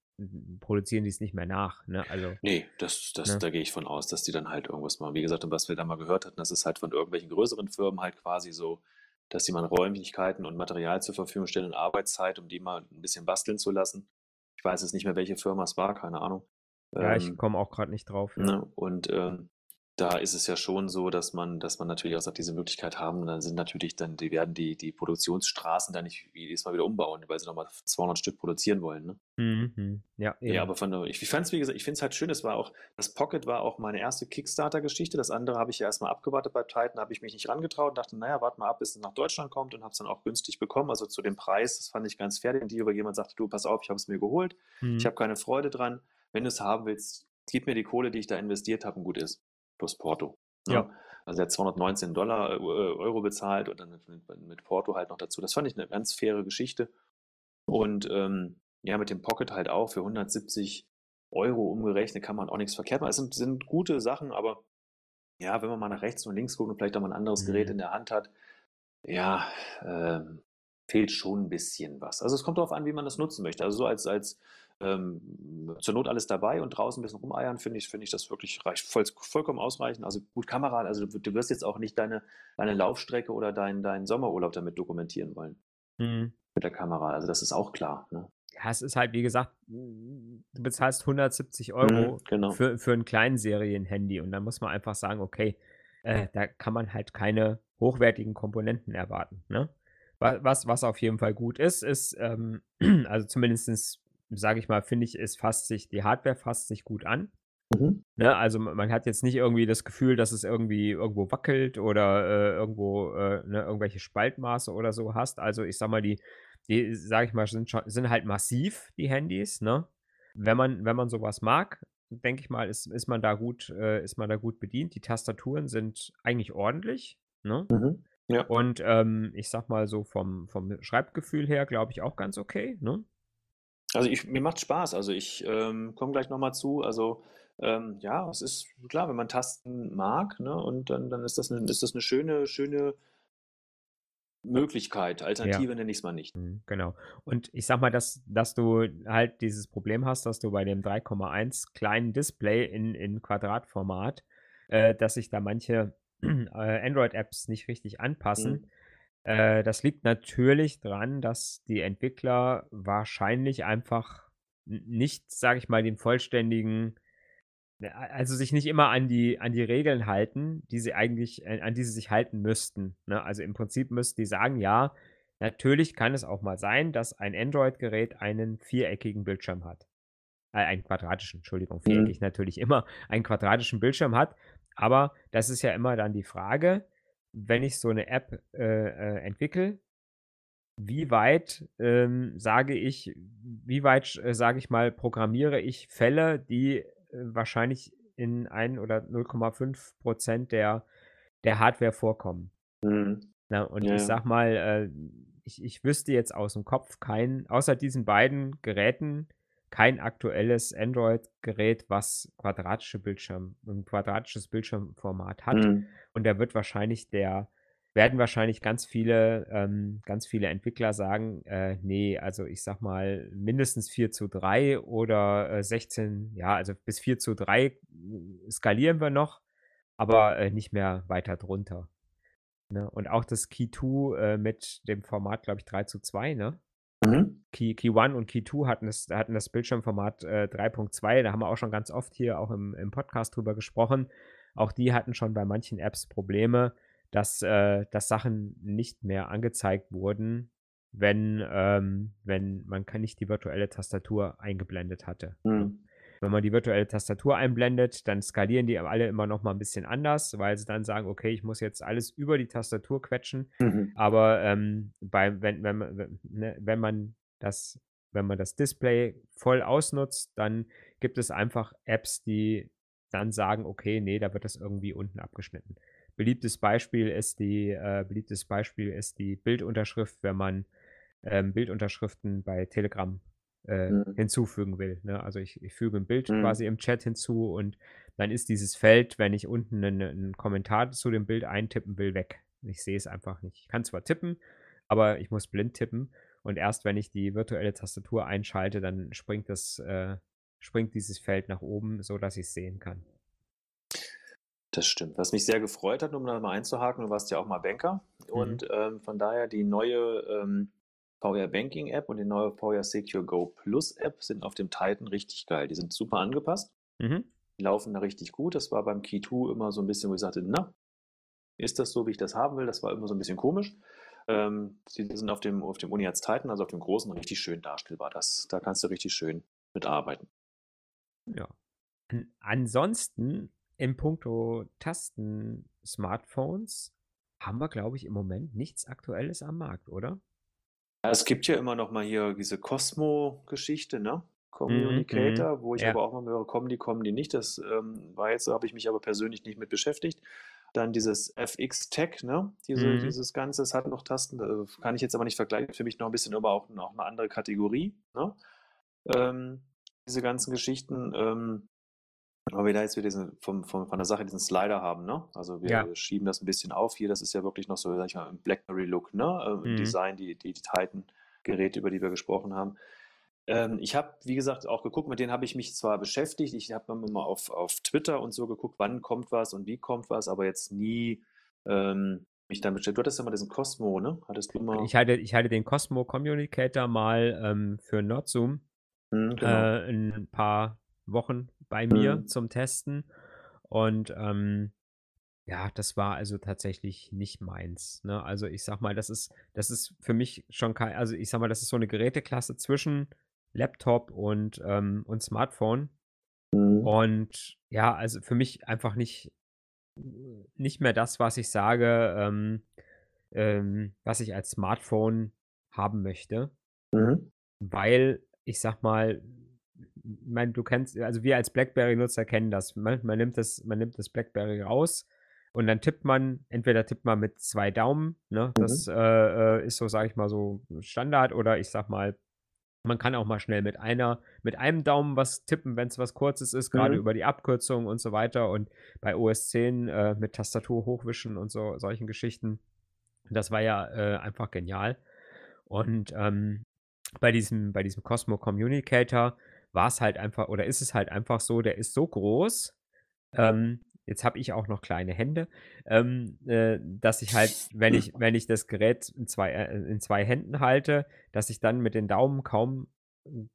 produzieren die's nicht mehr nach, ne? Also Ne, das das ne? da gehe ich von aus, dass die dann halt irgendwas machen. Wie gesagt, und was wir da mal gehört hatten, das ist halt von irgendwelchen größeren Firmen halt quasi so, dass die mal Räumlichkeiten und Material zur Verfügung stellen und Arbeitszeit, um die mal 'n bisschen basteln zu lassen. Ich weiß jetzt nicht mehr, welche Firma es war, keine Ahnung. Ja, ich Ähm, komme auch grad nicht drauf, ne, und, ähm, da ist es ja schon so, dass man dass man natürlich auch sagt, diese Möglichkeit haben und dann sind natürlich dann die werden die die Produktionsstraßen dann nicht jedes Mal wieder umbauen, weil sie noch mal 200 Stück produzieren wollen, ne? Mhm, mhm. Ja, Ja, aber von der ich ich fand's, wie gesagt ich finde es halt schön, es war auch das Pocket war auch meine erste Kickstarter-Geschichte. Das andere habe ich ja erst mal abgewartet bei Titan, habe ich mich nicht rangetraut und dachte: „Na ja, warte mal ab, bis es nach Deutschland kommt“ und habe es dann auch günstig bekommen. Also, zu dem Preis, das fand ich ganz fair, den Deal, weil jemand sagte: „Du, pass auf, ich habe es mir geholt. Ich Mhm. habe keine Freude dran. Wenn du's haben willst, gib mir die Kohle, die ich da investiert habe und gut ist. Plus Porto“, ne? Ja. Also, er hat 219 äh, Eu Euro bezahlt und dann mit mit Porto halt noch dazu. Das fand ich 'ne ganz faire Geschichte. Und, ähm, ja, mit dem Pocket halt auch für 170 € umgerechnet kann man auch nix verkehrt machen. Es sind sind gute Sachen, aber ja, wenn man mal nach rechts und links guckt und vielleicht auch mal 'n anderes Gerät Mhm. in der Hand hat, ja, ähm, fehlt schon 'n bisschen was. Also, es kommt drauf an, wie man das nutzen möchte. Also, so als als, ähm, zur Not alles dabei und draußen 'n bisschen rumeiern, finde ich finde ich das wirklich reicht vollz vollkommen ausreichend. Also, gut, Kamera also, du du wirst jetzt auch nicht deine deine Laufstrecke oder deinen deinen Sommerurlaub damit dokumentieren wollen Mhm. mit der Kamera. Also, das ist auch klar, ne? Ja, es ist halt, wie gesagt du bezahlst 170 Mhm, € genau. für für 'n Kleinserien-Handy und dann muss man einfach sagen: „Okay, äh, da kann man halt keine hochwertigen Komponenten erwarten“, ne? Wa was was auf jeden Fall gut ist, ist, ähm also, zumindestens sage ich mal, finde ich, es fasst sich, die Hardware fasst sich gut an. Mhm. Ne, also man hat jetzt nicht irgendwie das Gefühl, dass es irgendwie irgendwo wackelt oder äh, irgendwo äh, ne, irgendwelche Spaltmaße oder so hast. Also ich sag mal, die, die, sag ich mal, sind, sind halt massiv, die Handys, ne? Wenn man, wenn man sowas mag, denke ich mal, ist, ist man da gut, äh, ist man da gut bedient. Die Tastaturen sind eigentlich ordentlich, ne? Mhm. Ja. Und ähm, ich sag mal so vom, vom Schreibgefühl her, glaube ich, auch ganz okay, ne? Also ich, mir macht Spaß. Also ich ähm, komme gleich nochmal zu. Also ähm, ja, es ist klar, wenn man Tasten mag, ne, und dann, dann ist das eine, ist das eine schöne, schöne Möglichkeit. Ja. Alternative nenne ich es mal nicht. Mhm, Genau. Und ich sag mal, dass, dass du halt dieses Problem hast, dass du bei dem 3,1 kleinen Display in, in Quadratformat, äh, dass sich da manche äh, Android-Apps nicht richtig anpassen. Mhm. Äh, das liegt natürlich dran, dass die Entwickler wahrscheinlich einfach nicht, sage ich mal, den vollständigen, a- also sich nicht immer an die, an die Regeln halten, die sie eigentlich, äh, an die sie sich halten müssten. Ne? Also im Prinzip müssten die sagen, ja, natürlich kann es auch mal sein, dass ein Android-Gerät einen viereckigen Bildschirm hat. Äh, einen quadratischen, Entschuldigung, viereckig Mhm. natürlich immer einen quadratischen Bildschirm hat. Aber das ist ja immer dann die Frage, wenn ich so eine App äh, äh, entwickle, wie weit ähm, sage ich, wie weit äh, sage ich mal, programmiere ich Fälle, die äh, wahrscheinlich in 1 oder 0,5 Prozent der, der Hardware vorkommen. Mhm. Na, und Ja, ich sag mal, äh, ich, ich wüsste jetzt aus dem Kopf kein, außer diesen beiden Geräten, kein aktuelles Android-Gerät, was quadratische Bildschirm, ein quadratisches Bildschirmformat hat. Mhm. Und da wird wahrscheinlich der, werden wahrscheinlich ganz viele, ähm, ganz viele Entwickler sagen, äh, nee, also ich sag mal, mindestens 4 zu 3 oder äh, 16, ja, also bis 4 zu 3 äh, skalieren wir noch, aber äh, nicht mehr weiter drunter. Ne? Und auch das Key 2 äh, mit dem Format, glaube ich, 3 zu 2, ne? Mhm. Key, Key 1 und Key 2 hatten das, hatten das Bildschirmformat äh, 3.2. Da haben wir auch schon ganz oft hier auch im, im Podcast drüber gesprochen. Auch die hatten schon bei manchen Apps Probleme, dass, äh, dass Sachen nicht mehr angezeigt wurden, wenn, ähm, wenn man nicht die virtuelle Tastatur eingeblendet hatte. Mhm. Wenn man die virtuelle Tastatur einblendet, dann skalieren die alle immer noch mal ein bisschen anders, weil sie dann sagen, okay, ich muss jetzt alles über die Tastatur quetschen. Mhm. Aber ähm, bei, wenn, wenn, man- ne, wenn man das, wenn man das Display voll ausnutzt, dann gibt es einfach Apps, die dann sagen, okay, nee, da wird das irgendwie unten abgeschnitten. Beliebtes Beispiel ist die, äh, beliebtes Beispiel ist die Bildunterschrift, wenn man ähm, Bildunterschriften bei Telegram äh, Mhm. hinzufügen will. Ne? Also ich, ich füge ein Bild Mhm. quasi im Chat hinzu und dann ist dieses Feld, wenn ich unten einen, einen Kommentar zu dem Bild eintippen will, weg. Ich sehe es einfach nicht. Ich kann zwar tippen, aber ich muss blind tippen. Und erst wenn ich die virtuelle Tastatur einschalte, dann springt das, äh, springt dieses Feld nach oben, so dass ich es sehen kann. Das stimmt. Was mich sehr gefreut hat, um da mal einzuhaken, du warst ja auch mal Banker und ähm, von daher die neue ähm, VR Banking App und die neue VR Secure Go Plus App sind auf dem Titan richtig geil. Die sind super angepasst, Mhm. die laufen da richtig gut. Das war beim Key 2 immer so ein bisschen, wo ich sagte, na, ist das so, wie ich das haben will? Das war immer so ein bisschen komisch. Ähm, die sind auf dem, auf dem Uni jetzt Titan, also auf dem großen, richtig schön darstellbar. Das, da kannst du richtig schön mitarbeiten. Ja. An ansonsten im Puncto Tasten-Smartphones haben wir, glaube ich, im Moment nichts Aktuelles am Markt, oder? Es gibt ja immer noch mal hier diese Cosmo-Geschichte, ne? Communicator, wo ich Ja. aber auch mal höre, kommen die, kommen die nicht. Das ähm, war jetzt, da habe ich mich aber persönlich nicht mit beschäftigt. Dann dieses FX-Tech, ne? Diese, Mhm. Dieses Ganze, es hat noch Tasten, äh, kann ich jetzt aber nicht vergleichen. Für mich noch ein bisschen aber auch noch eine andere Kategorie, ne? Ähm, diese ganzen Geschichten, ähm, weil wir da jetzt wieder diesen, vom, vom, von der Sache diesen Slider haben, ne? Also wir Ja. schieben das ein bisschen auf. Hier, das ist ja wirklich noch so, sag ich mal, im Blackberry-Look, ne? Im Mhm. Design, die, die, die Titan-Geräte, über die wir gesprochen haben. Ähm, ich habe, wie gesagt, auch geguckt, mit denen habe ich mich zwar beschäftigt, ich habe mal auf, auf Twitter und so geguckt, wann kommt was und wie kommt was, aber jetzt nie ähm, mich damit beschäftigt. Du hattest ja mal diesen Cosmo, ne? Hattest du mal? Ich halte, ich halte den Cosmo Communicator mal ähm, für Nordzoom Hm, genau. äh, in ein paar Wochen bei mir Mhm. zum Testen. Und ähm, ja, das war also tatsächlich nicht meins. Ne? Also ich sag mal, das ist, das ist für mich schon kein, also ich sag mal, das ist so eine Geräteklasse zwischen Laptop und, ähm, und Smartphone. Mhm. Und ja, also für mich einfach nicht nicht mehr das, was ich sage, ähm, ähm, was ich als Smartphone haben möchte. Mhm. Weil, ich sage mal, meine, du kennst also wir als BlackBerry-Nutzer kennen das. Man man nimmt das man nimmt das BlackBerry raus und dann tippt man entweder tippt man mit 2 Daumen, ne? Das, Mhm. äh, ist so, sage ich mal, so Standard oder ich sage mal, man kann auch mal schnell mit einer mit einem Daumen was tippen, wenn's was Kurzes ist, grade Mhm. über die Abkürzung und so weiter und bei OS 10, äh, mit Tastatur hochwischen und so solchen Geschichten. Das war ja, äh, einfach genial. Und, ähm, bei diesem bei diesem Cosmo Communicator war's halt einfach oder ist es halt einfach so, der ist so groß, ähm, jetzt habe ich auch noch kleine Hände, ähm, äh, dass ich halt, wenn ich wenn ich das Gerät in 2 äh, in 2 Händen halte, dass ich dann mit den Daumen kaum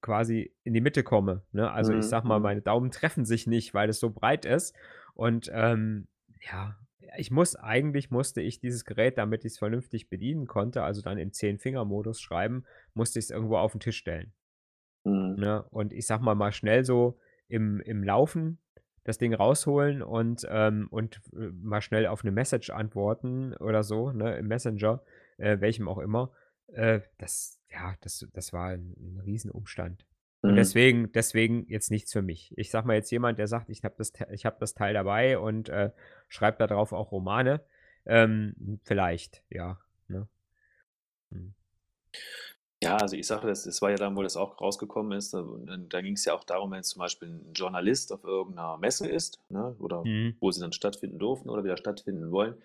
quasi in die Mitte komme, ne? Also, ich Mhm, sage mal, mhm. meine Daumen treffen sich nicht, weil es so breit ist. Und, ähm, ja, ich muss eigentlich musste ich dieses Gerät, damit ich's vernünftig bedienen konnte, also dann im Zehn-Finger-Modus schreiben, musste ich's irgendwo auf'n Tisch stellen. Mhm. Ne? Und ich sage mal mal schnell so im im Laufen das Ding rausholen und, ähm und, äh, mal schnell auf 'ne Message antworten oder so, ne, im Messenger, äh, welchem auch immer. Äh, das ja, das das war 'n 'n Riesenumstand. Und Mhm. deswegen deswegen jetzt nichts für mich. Ich sage mal jetzt jemand, der sagt: „Ich habe das ich habe das Teil dabei und, äh, schreibe da drauf auch Romane“, ähm, vielleicht, ja, ne? Mhm. Ja, also ich sage das das war ja dann, wo das auch rausgekommen ist, da da ging's ja auch darum, wenn jetzt zum Beispiel 'n Journalist auf irgend 'ner Messe ist, ne, oder Mhm. wo sie dann stattfinden durften oder wieder stattfinden wollen.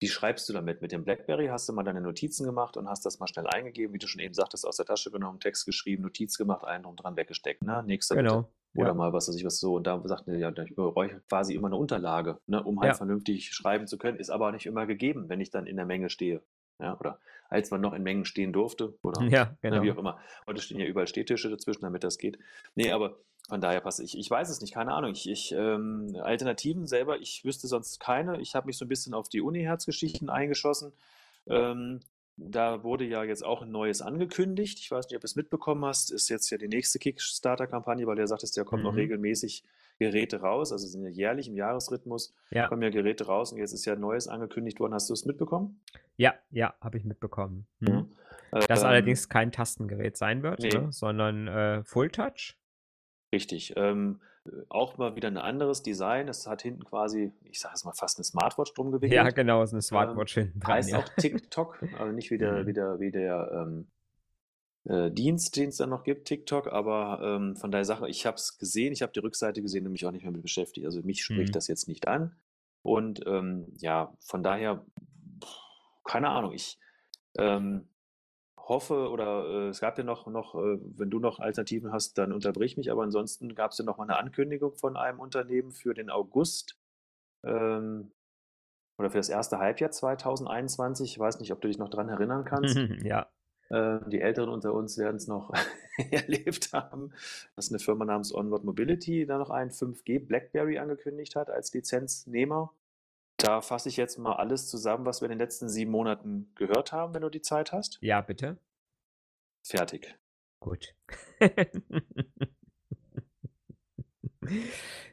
Wie schreibst du damit? Mit dem BlackBerry hast du mal deine Notizen gemacht und hast das mal schnell eingegeben, wie du schon eben sagtest, aus der Tasche genommen, Text geschrieben, Notiz gemacht, einen drum dran weggesteckt, ne? Nächster bitte. Genau, Oder ja. mal, was weiß ich was, so und da sagten die: „Ja, ich bräuchte quasi immer 'ne Unterlage, ne, um halt Ja. vernünftig schreiben zu können.“ Ist aber nicht immer gegeben, wenn ich dann in der Menge stehe, ja? Oder als man noch in Mengen stehen durfte oder, Ja, ne, wie genau. auch immer. Heute stehen ja überall Stehtische dazwischen, damit das geht. Ne, aber von daher passt ich ich weiß es nicht, keine Ahnung. Ich ich, ähm Alternativen selber, ich wüsste sonst keine. Ich habe mich so 'n bisschen auf die Uni-Herz-Geschichten eingeschossen. Ähm, da wurde ja jetzt auch 'n Neues angekündigt. Ich weiß nicht, ob du's mitbekommen hast, ist jetzt ja die nächste Kickstarter-Kampagne, weil du ja sagtest, kommen noch Mhm. regelmäßig Geräte raus. Also, sind ja jährlich im Jahresrhythmus Ja. kommen ja Geräte raus und jetzt ist ja Neues angekündigt worden. Hast du's mitbekommen? Ja, ja, habe ich mitbekommen. Mhm. Mhm. Das Ähm allerdings kein Tastengerät sein wird, Ne. ne, sondern, äh, Full-Touch. Richtig. Ähm, äh, auch mal wieder 'n anderes Design. Es hat hinten quasi, ich sage jetzt mal, fast 'ne Smartwatch drum Ja, gewickelt. genau, ist 'ne Ähm, Smartwatch hinten dran, heißt ja. auch TikTok, also nicht wie der wie Mhm. der wie der, ähm, äh, Dienst, den's da noch gibt, TikTok, aber, ähm, von der Sache ich habe es gesehen, ich habe die Rückseite gesehen und mich auch nicht mehr mit beschäftigt. Also, mich spricht Mhm. das jetzt nicht an. Und, ähm, ja, von daher, keine Ahnung, ich, ähm, hoffe oder, äh, es gab ja noch noch, äh wenn du noch Alternativen hast, dann unterbrich mich, aber ansonsten gab's ja noch mal 'ne Ankündigung von einem Unternehmen für den August, ähm, oder für das 1. Halbjahr 2021. Ich weiß nicht, ob du dich noch dran erinnern kannst. Ja. Äh, die Älteren unter uns werden's noch erlebt haben, dass 'ne Firma namens Onward Mobility da noch einen 5G BlackBerry angekündigt hat als Lizenznehmer. Da fasse ich jetzt mal alles zusammen, was wir in den letzten 7 Monaten gehört haben, wenn du die Zeit hast. Ja, bitte. Fertig. Gut.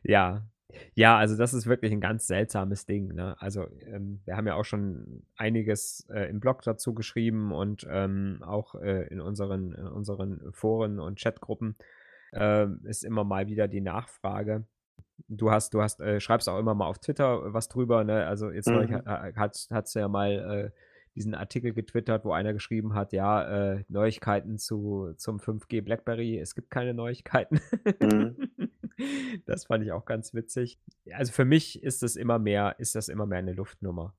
Ja. Ja, also das ist wirklich 'n ganz seltsames Ding, ne? Also, ähm, wir haben ja auch schon einiges, äh, im Blog dazu geschrieben und, ähm, auch, äh, in unseren in unseren Foren und Chatgruppen, ähm, ist immer mal wieder die Nachfrage. Du hast du hast äh, schreibst auch immer mal auf Twitter was drüber, ne? Also, jetzt Mhm. ha hattest hattest du ja mal, äh, diesen Artikel getwittert, wo einer geschrieben hat: „Ja, äh, Neuigkeiten zu zum 5G BlackBerry. Es gibt keine Neuigkeiten.“ Mhm. Das fand ich auch ganz witzig. Also, für mich ist das immer mehr ist das immer mehr 'ne Luftnummer,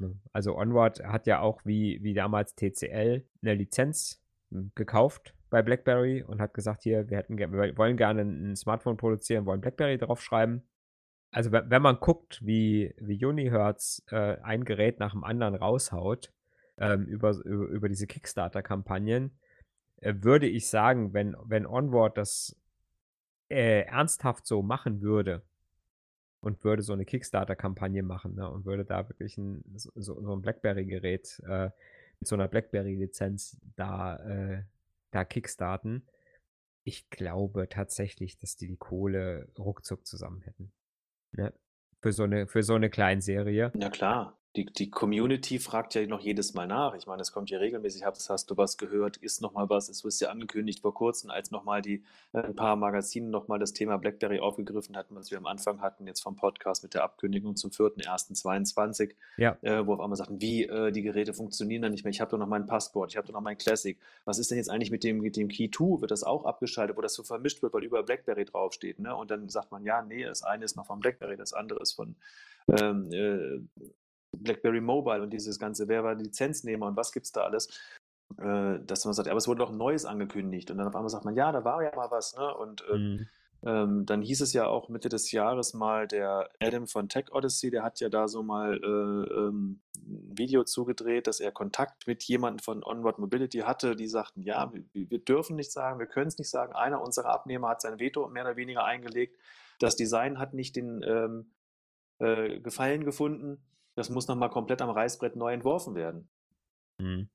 ne? Also, Onward hat ja auch wie wie damals TCL 'ne Lizenz, hm, gekauft bei BlackBerry und hat gesagt: „Hier, wir hätten wir wollen gerne 'n 'n Smartphone produzieren, wollen BlackBerry draufschreiben.“ Also, we wenn man guckt, wie wie Unihertz, äh, ein Gerät nach dem anderen raushaut, ähm, über über über diese Kickstarter-Kampagnen, äh, würde ich sagen, wenn wenn Onward das, äh, ernsthaft so machen würde und würde so 'ne Kickstarter-Kampagne machen, ne, und würde da wirklich 'n so so so 'n BlackBerry-Gerät, äh, mit so 'ner BlackBerry-Lizenz da äh, da kickstarten. Ich glaube tatsächlich, dass die die Kohle ruckzuck zusammen hätten, ne? Für so 'ne für so 'ne Kleinserie. Ja klar, die die Community fragt ja noch jedes Mal nach. Ich meine, es kommt ja regelmäßig: „Hast hast du was gehört? Ist noch mal was?“ Es ist ja angekündigt vor Kurzem, als noch mal die äh, 'n paar Magazine noch mal das Thema BlackBerry aufgegriffen hatten, was wir am Anfang hatten, jetzt vom Podcast mit der Abkündigung zum 4.1.22, Ja. äh, wo auf einmal sagten: „Wie, äh, die Geräte funktionieren dann nicht mehr. Ich habe doch noch mein Passport, ich habe doch noch mein Classic. Was ist denn jetzt eigentlich mit dem mit dem Key 2? Wird das auch abgeschaltet, wo das so vermischt wird, weil überall BlackBerry draufsteht“, ne? Und dann sagt man: „Ja, ne, das eine ist noch von BlackBerry, das andere ist von, ähm, äh, BlackBerry Mobile und dieses Ganze. Wer war Lizenznehmer und was gibt's da alles?“ Äh, dass man sagt: „Ja, aber es wurde doch 'n Neues angekündigt.“ Und dann auf einmal sagt man: „Ja, da war ja mal was“, ne? Und, äh, Mhm. ähm, dann hieß es ja auch Mitte des Jahres mal, der Adam von Tech Odyssey, der hat ja da so mal, äh, ähm, 'n Video zugedreht, dass er Kontakt mit jemandem von Onward Mobility hatte, die sagten: „Ja, wir wir dürfen nichts sagen, wir können's nicht sagen. Einer unserer Abnehmer hat sein Veto mehr oder weniger eingelegt. Das Design hat nicht den, ähm, äh, Gefallen gefunden. Das muss noch mal komplett am Reißbrett neu entworfen werden.“ Mhm.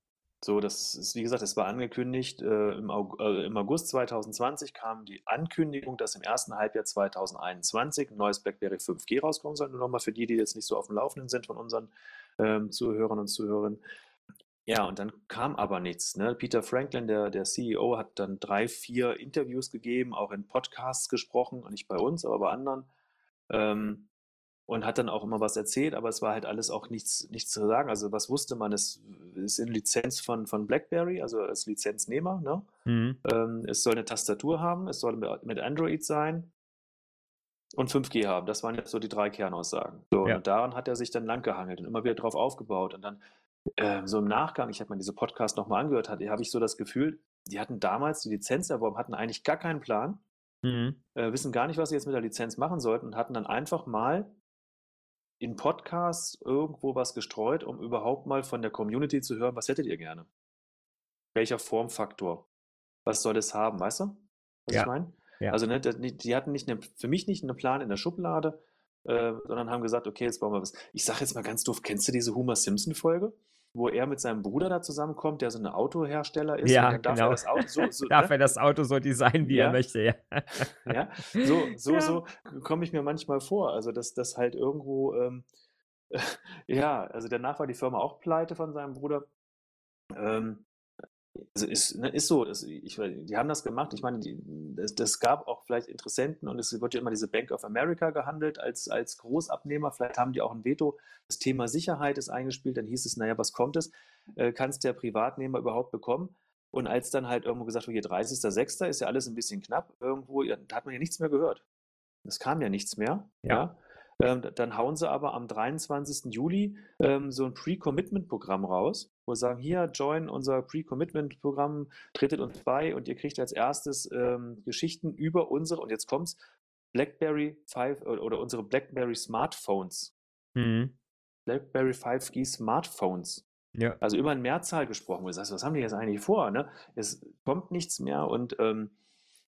So, das ist wie gesagt, es war angekündigt, äh, im Aug äh, im August 2020 kam die Ankündigung, dass im 1. Halbjahr 2021 'n neues BlackBerry 5G rauskommen soll. Nur noch mal für die, die jetzt nicht so auf'm Laufenden sind von unseren, ähm, Zuhörern und Zuhörerinnen. Ja, und dann kam aber nichts, ne? Peter Franklin, der der CEO, hat dann 3, 4 Interviews gegeben, auch in Podcasts gesprochen, nicht bei uns, aber bei anderen, ähm, und hat dann auch immer was erzählt, aber es war halt alles auch nichts nichts zu sagen. Also, was wusste man? Es ist in Lizenz von von BlackBerry, also als Lizenznehmer, ne? Mhm. Ähm, es soll 'ne Tastatur haben, es soll mi mit Android sein und 5G haben. Das waren jetzt so die 3 Kernaussagen. So, Ja. und daran hat er sich dann langgehangelt und immer wieder drauf aufgebaut. Und dann, ähm, so im Nachgang, ich habe mir diese Podcasts noch mal angehört, habe ich so das Gefühl, die hatten damals die Lizenz erworben, hatten eigentlich gar keinen Plan, Mhm. äh, wissen gar nicht, was sie jetzt mit der Lizenz machen sollten und hatten dann einfach mal in Podcasts irgendwo was gestreut, um überhaupt mal von der Community zu hören: „Was hättet ihr gerne? Welcher Formfaktor? Was soll es haben?“ Weißt du, was ich Ja. meine? Ja. Also, ne, die hatten nicht 'ne für mich nicht 'nen Plan in der Schublade, äh, sondern haben gesagt: „Okay, jetzt bauen wir was.“ Ich sage jetzt mal ganz doof, kennst du diese Homer Simpson-Folge, wo er mit seinem Bruder da zusammenkommt, der so 'n Autohersteller ist Ja, dann darf genau. er das Auto so so Darf ne? er das Auto so designen, wie er Ja. möchte, ja. Ja, so so Ja. so komme ich mir manchmal vor. Also, dass das halt irgendwo, ähm ja, also danach war die Firma auch pleite von seinem Bruder. Ähm, also ist ne, ist so. Es ich die haben das gemacht. Ich meine, die es das gab auch vielleicht Interessenten und es wird ja immer diese Bank of America gehandelt als als Großabnehmer. Vielleicht haben die auch 'n Veto. Das Thema Sicherheit ist eingespielt. Dann hieß es: „Na ja, was kommt es? Äh, kann's der Privatnehmer überhaupt bekommen?“ Und als dann halt irgendwo gesagt wurde: „Hier 30.06. ist ja alles 'n bisschen knapp irgendwo“, ja, da hat man ja nichts mehr gehört. Es kam ja nichts mehr, Ja. ja? Ähm, dann hauen sie aber am 23. Juli, ähm, so 'n Pre-Commitment-Programm raus, wo sie sagen: „Hier, join unser Pre-Commitment-Programm, tretet uns bei und ihr kriegt als Erstes, ähm, Geschichten über unsere“ und jetzt kommt's, BlackBerry 5 o oder unsere BlackBerry Smartphones. Mhm. BlackBerry 5G Smartphones. Ja. Also immer in Mehrzahl gesprochen, wo du sagst: „Was haben die jetzt eigentlich vor“, ne? Es kommt nichts mehr und, ähm,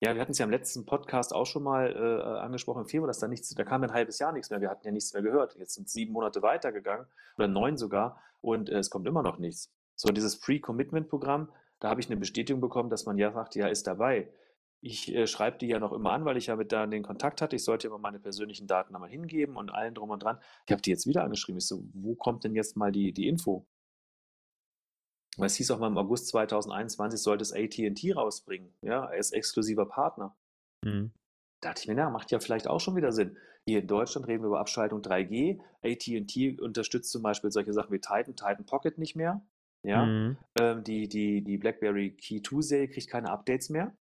ja, wir hatten's ja im letzten Podcast auch schon mal, äh, angesprochen im Februar, dass da nichts da kam ja 'n halbes Jahr nichts mehr. Wir hatten ja nichts mehr gehört. Jetzt sind's 7 Monate weitergegangen oder 9 sogar und, äh, es kommt immer noch nichts. So, dieses Pre-Commitment-Programm, da habe ich 'ne Bestätigung bekommen, dass man ja sagt: „Ja, ist dabei.“ Ich, äh, schreibe die ja noch immer an, weil ich ja mit da den Kontakt hatte. Ich sollte immer meine persönlichen Daten da mal hingeben und allem drum und dran. Ich habe die jetzt wieder angeschrieben. Ich so: „Wo kommt denn jetzt mal die die Info?“ Weil es hieß auch mal im August 2021 sollte es AT&T rausbringen, ja, als exklusiver Partner. Mhm. Da dachte ich mir: „Na, macht ja vielleicht auch schon wieder Sinn.“ Hier in Deutschland reden wir über Abschaltung 3G. AT&T unterstützt zum Beispiel solche Sachen wie Titan, Titan Pocket nicht mehr, ja? Mhm. Ähm, die die die BlackBerry Key 2 Serie kriegt keine Updates mehr.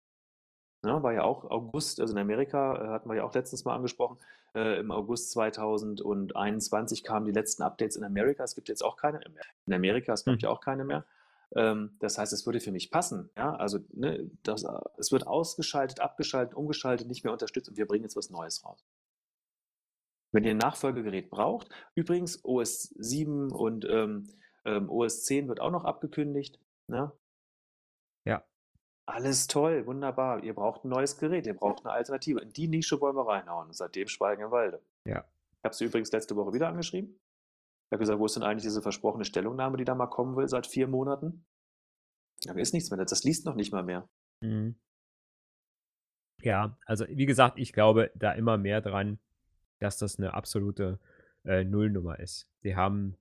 Ne, war ja auch August, also in Amerika, äh, hatten wir ja auch letztens mal angesprochen, äh, im August 2021 kamen die letzten Updates in Amerika. Es gibt jetzt auch keine mehr. In Amerika, es gibt Mhm. ja auch keine mehr. Ähm, das heißt, es würde für mich passen, ja? Also, ne, das es wird ausgeschaltet, abgeschaltet, umgeschaltet, nicht mehr unterstützt und wir bringen jetzt was Neues raus. Wenn ihr 'n Nachfolgegerät braucht übrigens OS 7 und, ähm, ähm, OS 10 wird auch noch abgekündigt, ne? Ja. Alles toll, wunderbar. Ihr braucht 'n neues Gerät, ihr braucht 'ne Alternative. In die Nische wollen wir reinhauen seitdem Schweigen im Walde. Ja. Ich habe sie übrigens letzte Woche wieder angeschrieben. Ich habe gesagt: „Wo ist denn eigentlich diese versprochene Stellungnahme, die da mal kommen will seit 4 Monaten?“ Da ist nichts mehr. Das liest noch nicht mal mehr. Mhm. Ja, also wie gesagt, ich glaube da immer mehr dran, dass das eine absolute, äh, Nullnummer ist. Die haben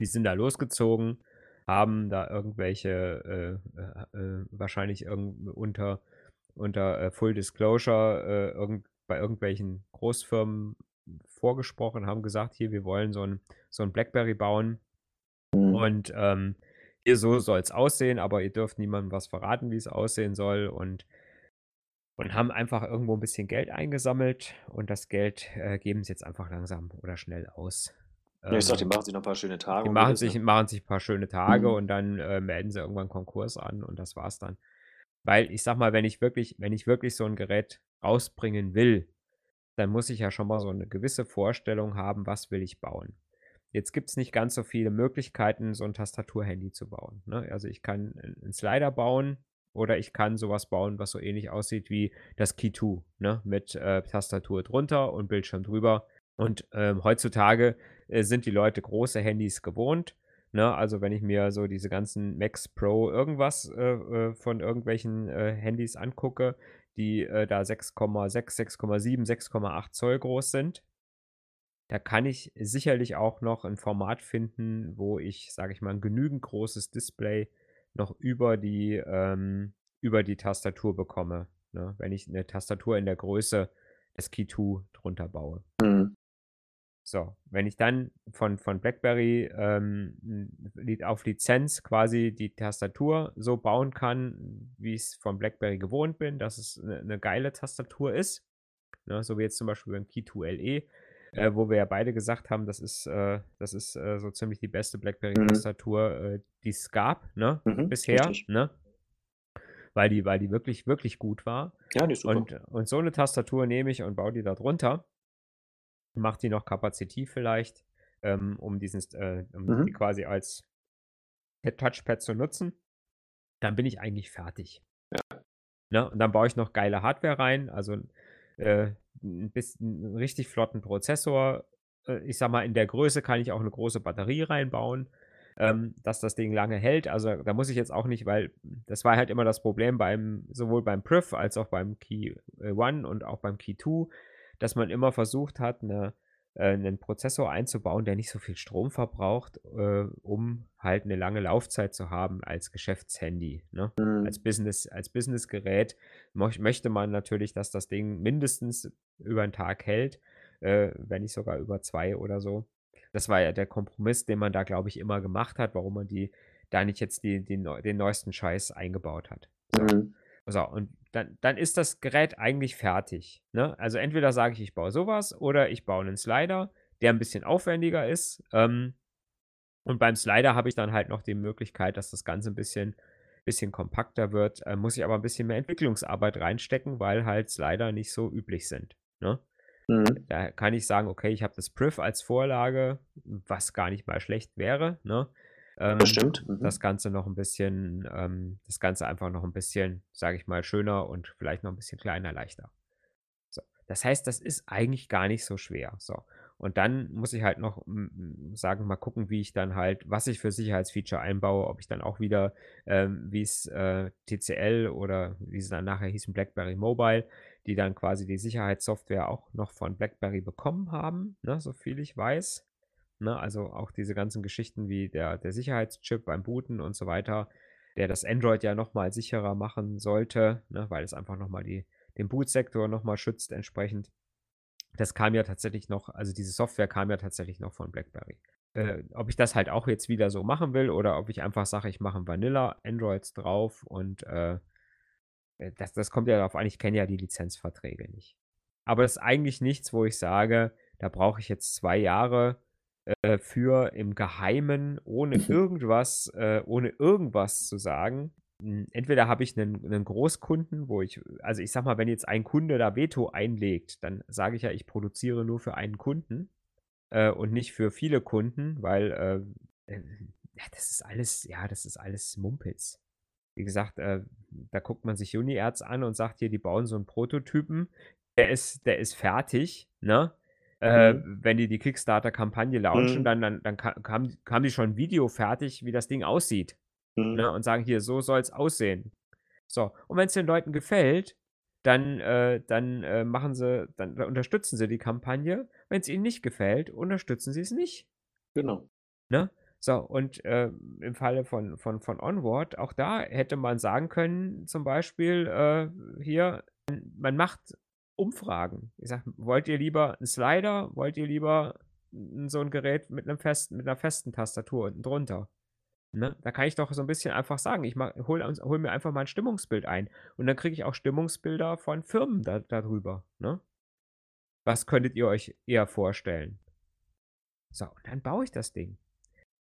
die sind da losgezogen, haben da irgendwelche, äh, äh, äh wahrscheinlich irgend unter unter, äh, Full Disclosure, äh, irgend bei irgendwelchen Großfirmen vorgesprochen, haben gesagt: „Hier, wir wollen so ein so 'n BlackBerry bauen Mhm. und, ähm, hier so soll's aussehen, aber ihr dürft niemandem was verraten, wie es aussehen soll.“ Und und haben einfach irgendwo ein bisschen Geld eingesammelt und das Geld, äh, geben sie jetzt einfach langsam oder schnell aus. Ja, ich sage, die Ähm, machen sich noch ein paar schöne Tage die machen sich ne? machen sich ein paar schöne Tage Mhm. und dann, äh, melden sie irgendwann Konkurs an und das war's dann. Weil ich sage mal, wenn ich wirklich wenn ich wirklich so ein Gerät rausbringen will, dann muss ich ja schon mal so eine gewisse Vorstellung haben, was will ich bauen. Jetzt gibt's nicht ganz so viele Möglichkeiten, so ein Tastaturhandy zu bauen, ne? Also, ich kann 'n 'n Slider bauen oder ich kann sowas bauen, was so ähnlich aussieht wie das Key 2, ne, mit, äh, Tastatur drunter und Bildschirm drüber. Und, ähm, heutzutage, äh, sind die Leute große Handys gewohnt, ne? Also, wenn ich mir so diese ganzen Macs Pro irgendwas, äh, äh, von irgendwelchen, äh, Handys angucke, die, äh, da 6,6, 6,7, 6,8 Zoll groß sind, da kann ich sicherlich auch noch ein Format finden, wo ich, sage ich mal, 'n genügend großes Display noch über die ähm, über die Tastatur bekomme, ne, wenn ich eine Tastatur in der Größe des Key 2 drunter baue. Mhm. So, wenn ich dann von von BlackBerry, ähm, auf Lizenz quasi die Tastatur so bauen kann, wie ich's von BlackBerry gewohnt bin, dass es eine 'ne geile Tastatur ist, ne, so wie jetzt zum Beispiel beim Key 2 LE, äh, wo wir ja beide gesagt haben, das ist, äh das ist, äh, so ziemlich die beste Mhm. BlackBerry-Tastatur, äh, die es gab, ne, Mhm. bisher, Richtig. ne? Weil die weil die wirklich, wirklich gut war. Ja, die ist super. Und und so eine Tastatur nehme ich und baue die da drunter, mache die noch kapazitiv vielleicht, ähm, um diesen äh, um die Mhm. quasi als Touchpad zu nutzen. Dann bin ich eigentlich fertig. Ja. Ne? Und dann baue ich noch geile Hardware rein, also, äh, 'n bisschen 'n richtig flotten Prozessor. Äh, ich sage mal, in der Größe kann ich auch 'ne große Batterie reinbauen, ähm, dass das Ding lange hält. Also, da muss ich jetzt auch nicht weil das war halt immer das Problem beim sowohl beim Priv als auch beim Key, äh, 1 und auch beim Key 2, dass man immer versucht hat, 'ne äh, 'nen Prozessor einzubauen, der nicht so viel Strom verbraucht, äh, um halt 'ne lange Laufzeit zu haben als Geschäftshandy, ne? Als Mhm. Business als Businessgerät moch möchte man natürlich, dass das Ding mindestens über 'n Tag hält, äh, wenn nicht sogar über 2 oder so. Das war ja der Kompromiss, den man da, glaube ich, immer gemacht hat, warum man die da nicht jetzt die die den neuesten Scheiß eingebaut hat. So. Mhm. So, und dann dann ist das Gerät eigentlich fertig, ne? Also, entweder sage ich, ich baue so was oder ich baue 'nen Slider, der 'n bisschen aufwendiger ist, ähm, und beim Slider habe ich dann halt noch die Möglichkeit, dass das Ganze 'n bisschen bisschen kompakter wird, äh, muss ich aber 'n bisschen mehr Entwicklungsarbeit reinstecken, weil halt Slider nicht so üblich sind, ne? Mhm. Da kann ich sagen: „Okay, ich habe das Priv als Vorlage“, was gar nicht mal schlecht wäre, ne? Das Ähm, stimmt. das Mhm. Ganze noch 'n bisschen ähm, das Ganze einfach noch 'n bisschen, sage ich mal, schöner und vielleicht noch 'n bisschen kleiner, leichter. So. Das heißt, das ist eigentlich gar nicht so schwer, so. Und dann muss ich halt noch, hm, hm, sagen, mal gucken, wie ich dann halt was ich für Sicherheitsfeature einbaue, ob ich dann auch wieder, ähm, wie's, äh, TCL oder wie sie dann nachher hießen, BlackBerry Mobile, die dann quasi die Sicherheitssoftware auch noch von BlackBerry bekommen haben, ne, soviel ich weiß, ne? Also, auch diese ganzen Geschichten wie der der Sicherheitschip beim Booten und so weiter, der das Android ja noch mal sicherer machen sollte, ne, weil es einfach noch mal die den Bootsektor noch mal schützt entsprechend. Das kam ja tatsächlich noch also, diese Software kam ja tatsächlich noch von BlackBerry. Äh, ob ich das halt auch jetzt wieder so machen will oder ob ich einfach sage, ich mache Vanilla Androids drauf und, äh, äh, das das kommt ja darauf an, ich kenne ja die Lizenzverträge nicht. Aber das ist eigentlich nichts, wo ich sage, da brauche ich jetzt 2 Jahre, äh, für im Geheimen, ohne Mhm. irgendwas äh, ohne irgendwas zu sagen. Hm, entweder habe ich 'nen 'nen Großkunden, wo ich also, ich sage mal, wenn jetzt ein Kunde da Veto einlegt, dann sage ich ja, ich produziere nur für einen Kunden, äh, und nicht für viele Kunden, weil, äh, äh, ja, das ist alles ja, das ist alles Mumpitz. Wie gesagt, äh, da guckt man sich Unieerz an und sagt hier, die bauen so 'n Prototypen, der ist der ist fertig, ne? Äh, Mhm. wenn die die Kickstarter-Kampagne launchen, Mhm. dann dann dann ka haben haben die schon 'n Video fertig, wie das Ding aussieht, Mhm. ne, und sagen: „Hier, so soll's aussehen.“ So, und wenn's den Leuten gefällt, dann, äh, dann äh, machen sie, dann, dann unterstützen sie die Kampagne. Wenn es ihnen nicht gefällt, unterstützen sie es nicht. Genau. Ne? So, und äh, im Falle von, von, von Onward, auch da hätte man sagen können, zum Beispiel, äh, hier, man macht Umfragen. Ich sage, wollt ihr lieber einen Slider, wollt ihr lieber so ein Gerät mit, einem festen, mit einer festen Tastatur unten drunter? Ne? Da kann ich doch so ein bisschen einfach sagen, ich hole hol mir einfach mal ein Stimmungsbild ein. Und dann kriege ich auch Stimmungsbilder von Firmen da, darüber. Ne? Was könntet ihr euch eher vorstellen? So, und dann baue ich das Ding.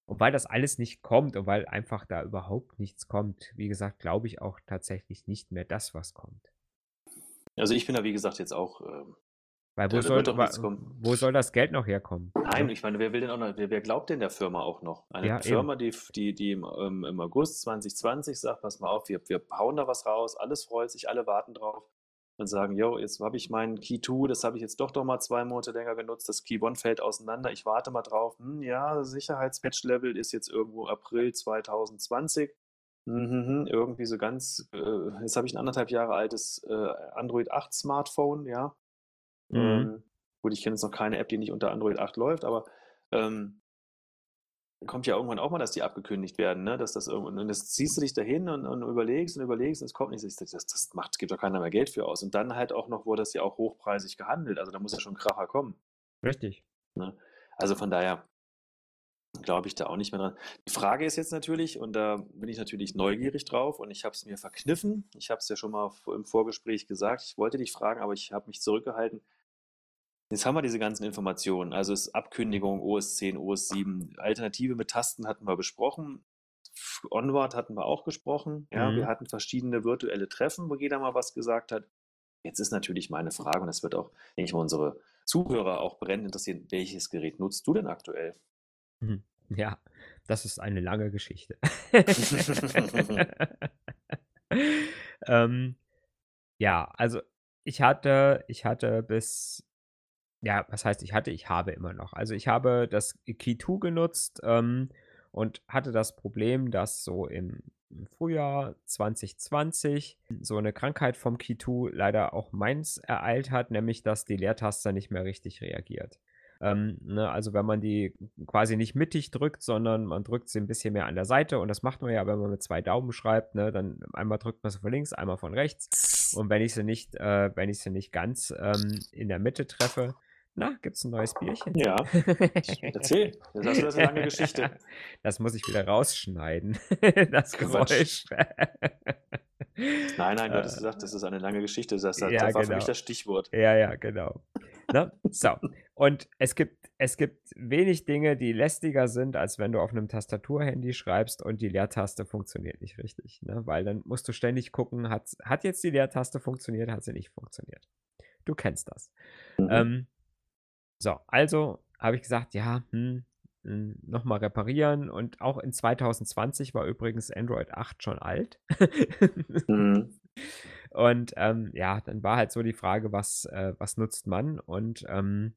Und weil das alles nicht kommt und weil einfach da überhaupt nichts kommt, wie gesagt, glaube ich auch tatsächlich nicht mehr das, was kommt. Also ich bin da, wie gesagt, jetzt auch. Ähm, weil wo, soll, wo soll das Geld noch herkommen? Nein, ich meine, wer will denn auch noch, wer, wer glaubt denn der Firma auch noch? Eine ja, Firma, die, die, die im, ähm, im, August 2020 sagt, pass mal auf, wir, wir hauen da was raus, alles freut sich, alle warten drauf und sagen, yo, jetzt habe ich meinen Key 2, das habe ich jetzt doch doch mal zwei Monate länger genutzt, das Key 1 fällt auseinander, ich warte mal drauf, hm, ja, Sicherheitspatch-Level ist jetzt irgendwo April 2020. Mhm, irgendwie so ganz, äh, jetzt habe ich ein anderthalb Jahre altes äh, Android 8 Smartphone, ja. Mhm. Ähm, gut, ich kenne jetzt noch keine App, die nicht unter Android 8 läuft, aber ähm, kommt ja irgendwann auch mal, dass die abgekündigt werden, ne? Dass das irgendwann, und das ziehst du dich dahin und, und überlegst und überlegst und es kommt nicht. Das, das, das macht, gibt doch keiner mehr Geld für aus. Und dann halt auch noch wurde das ja auch hochpreisig gehandelt. Also da muss ja schon Kracher kommen. Richtig. Ne? Also von daher glaube ich da auch nicht mehr dran. Die Frage ist jetzt natürlich, und da bin ich natürlich neugierig drauf und ich habe es mir verkniffen. Ich habe es ja schon mal im Vorgespräch gesagt. Ich wollte dich fragen, aber ich habe mich zurückgehalten. Jetzt haben wir diese ganzen Informationen, also es Abkündigung, OS 10, OS 7, Alternative mit Tasten hatten wir besprochen. Onward hatten wir auch gesprochen. Ja, mhm. wir hatten verschiedene virtuelle Treffen, wo jeder mal was gesagt hat. Jetzt ist natürlich meine Frage, und das wird auch, denke ich mal, unsere Zuhörer auch brennend interessieren, welches Gerät nutzt du denn aktuell? Mhm. Ja, das ist eine lange Geschichte. ähm, ja, also ich hatte, ich hatte bis ja, was heißt ich hatte? Ich habe immer noch. Also, ich habe das Key 2 genutzt, ähm, und hatte das Problem, dass so im Frühjahr 2020 so eine Krankheit vom Key 2 leider auch meins ereilt hat, nämlich dass die Leertaste nicht mehr richtig reagiert. Ähm, ne, also wenn man die quasi nicht mittig drückt, sondern man drückt sie ein bisschen mehr an der Seite und das macht man ja, wenn man mit zwei Daumen schreibt, ne, dann einmal drückt man sie von links, einmal von rechts und wenn ich sie nicht, äh, wenn ich sie nicht ganz ähm, in der Mitte treffe, na, gibt's ein neues Bierchen? Ja. Erzähl. Das ist eine lange Geschichte. Das muss ich wieder rausschneiden. Das Geräusch. Nein, nein, du hattest äh, gesagt, das ist eine lange Geschichte. Das, das, ja, das war genau. für mich genau. das Stichwort. Ja, ja, genau. Ne? So. Und es gibt, es gibt wenig Dinge, die lästiger sind, als wenn du auf einem Tastaturhandy schreibst und die Leertaste funktioniert nicht richtig. Ne? Weil dann musst du ständig gucken, hat, hat jetzt die Leertaste funktioniert, hat sie nicht funktioniert. Du kennst das. Mhm. Ähm, so, also habe ich gesagt, ja, hm, hm, nochmal reparieren. Und auch in 2020 war übrigens Android 8 schon alt. mhm. Und ähm, ja, dann war halt so die Frage, was, äh, was nutzt man? Und ähm,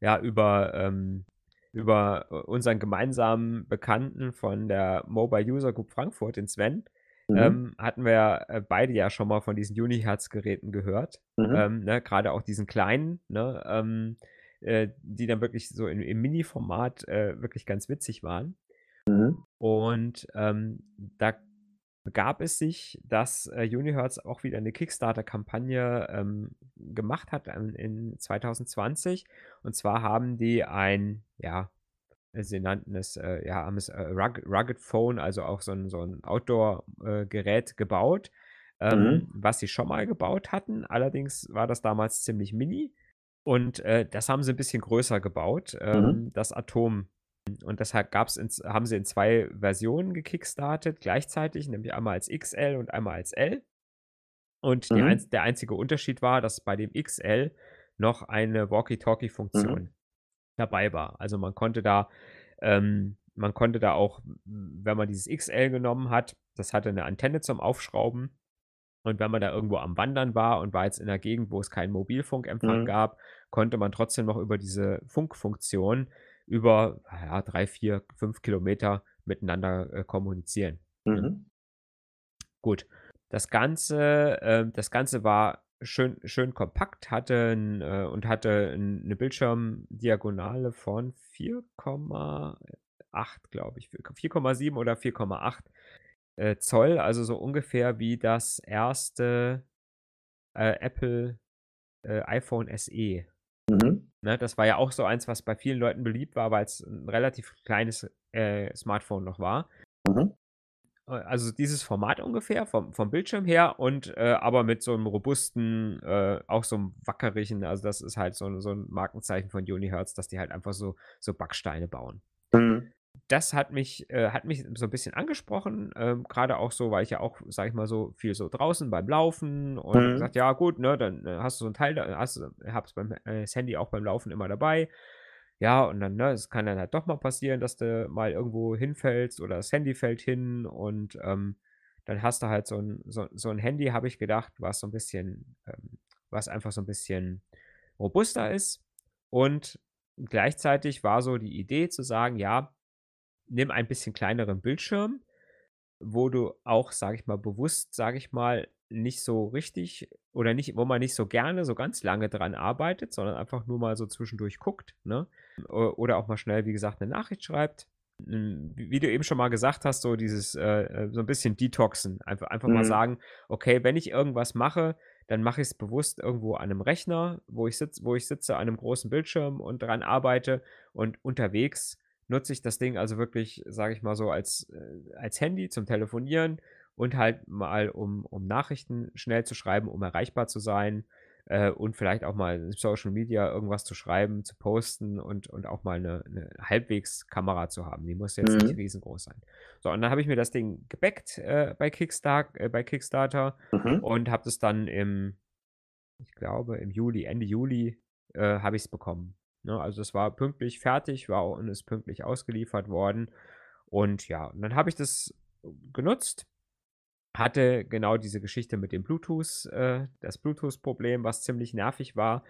ja, über, ähm, über unseren gemeinsamen Bekannten von der Mobile User Group Frankfurt, den Sven, mhm. ähm, hatten wir äh, beide ja schon mal von diesen Unihertz-Geräten gehört. Mhm. Ähm, ne, Gerade auch diesen kleinen, ne, ähm, äh, die dann wirklich so in, im Mini-Format äh, wirklich ganz witzig waren. Mhm. Und da begab es sich, dass äh, Unihertz auch wieder eine Kickstarter-Kampagne ähm, gemacht hat in, in 2020. Und zwar haben die ein, ja, sie nannten es, äh, ja, haben es äh, Rugged, Rugged Phone, also auch so ein, so ein Outdoor-Gerät äh, gebaut, ähm, mhm. was sie schon mal gebaut hatten. Allerdings war das damals ziemlich mini. Und äh, das haben sie ein bisschen größer gebaut, ähm, mhm. das Atom. Und deshalb gab's in, haben sie in zwei Versionen gekickstartet, gleichzeitig, nämlich einmal als XL und einmal als L. Und mhm. ein, der einzige Unterschied war, dass bei dem XL noch eine Walkie-Talkie-Funktion mhm dabei war. Also man konnte da, ähm, man konnte da auch, wenn man dieses XL genommen hat, das hatte eine Antenne zum Aufschrauben. Und wenn man da irgendwo am Wandern war und war jetzt in einer Gegend, wo es keinen Mobilfunkempfang mhm. gab, konnte man trotzdem noch über diese Funkfunktion über ja, drei, vier, fünf Kilometer miteinander äh, kommunizieren. Mhm. Gut. Das Ganze, äh, das Ganze war schön, schön kompakt, hatte ein, äh, und hatte ein, eine Bildschirmdiagonale von 4,8, glaube ich, 4,7 oder 4,8 äh, Zoll, also so ungefähr wie das erste äh, Apple äh, iPhone SE. Mhm. Ne, das war ja auch so eins, was bei vielen Leuten beliebt war, weil es ein relativ kleines äh, Smartphone noch war. Mhm. Äh, also dieses Format ungefähr vom, vom Bildschirm her und äh, aber mit so einem robusten, äh, auch so einem wackerigen, also das ist halt so, so ein Markenzeichen von Unihertz, dass die halt einfach so, so Backsteine bauen. Mhm das hat mich, äh, hat mich so ein bisschen angesprochen, ähm, gerade auch so, weil ich ja auch, sage ich mal so, viel so draußen beim Laufen und mhm. gesagt, ja gut, ne, dann äh, hast du so ein Teil, da hast du, hab's beim äh, das Handy auch beim Laufen immer dabei. Ja, und dann, ne, es kann dann halt doch mal passieren, dass du mal irgendwo hinfällst oder das Handy fällt hin und ähm, dann hast du halt so ein, so, so ein Handy, habe ich gedacht, was so ein bisschen, ähm, was einfach so ein bisschen robuster ist. Und gleichzeitig war so die Idee zu sagen, ja, nimm ein bisschen kleineren Bildschirm, wo du auch, sage ich mal, bewusst, sage ich mal, nicht so richtig oder nicht, wo man nicht so gerne so ganz lange dran arbeitet, sondern einfach nur mal so zwischendurch guckt, ne? Oder auch mal schnell, wie gesagt, eine Nachricht schreibt. Hm, wie du eben schon mal gesagt hast, so dieses, äh, äh so ein bisschen Detoxen. Einfach, einfach mhm. mal sagen, okay, wenn ich irgendwas mache, dann mache ich es bewusst irgendwo an einem Rechner, wo ich, sitz, wo ich sitze, an einem großen Bildschirm und dran arbeite und unterwegs nutze ich das Ding also wirklich, sage ich mal so, als, äh, als Handy zum Telefonieren und halt mal, um, um Nachrichten schnell zu schreiben, um erreichbar zu sein äh, und vielleicht auch mal in Social Media irgendwas zu schreiben, zu posten und, und auch mal eine, eine halbwegs Kamera zu haben. Die muss jetzt mhm. nicht riesengroß sein. So, und dann habe ich mir das Ding gebackt äh, bei, Kickstarter, äh, bei Kickstarter mhm. und habe das dann im, ich glaube, im Juli, Ende Juli, äh, habe ich es bekommen. Ne? Also es war pünktlich fertig, war und ist pünktlich ausgeliefert worden. Und ja, und dann habe ich das genutzt, hatte genau diese Geschichte mit dem Bluetooth, äh, das Bluetooth-Problem, was ziemlich nervig war.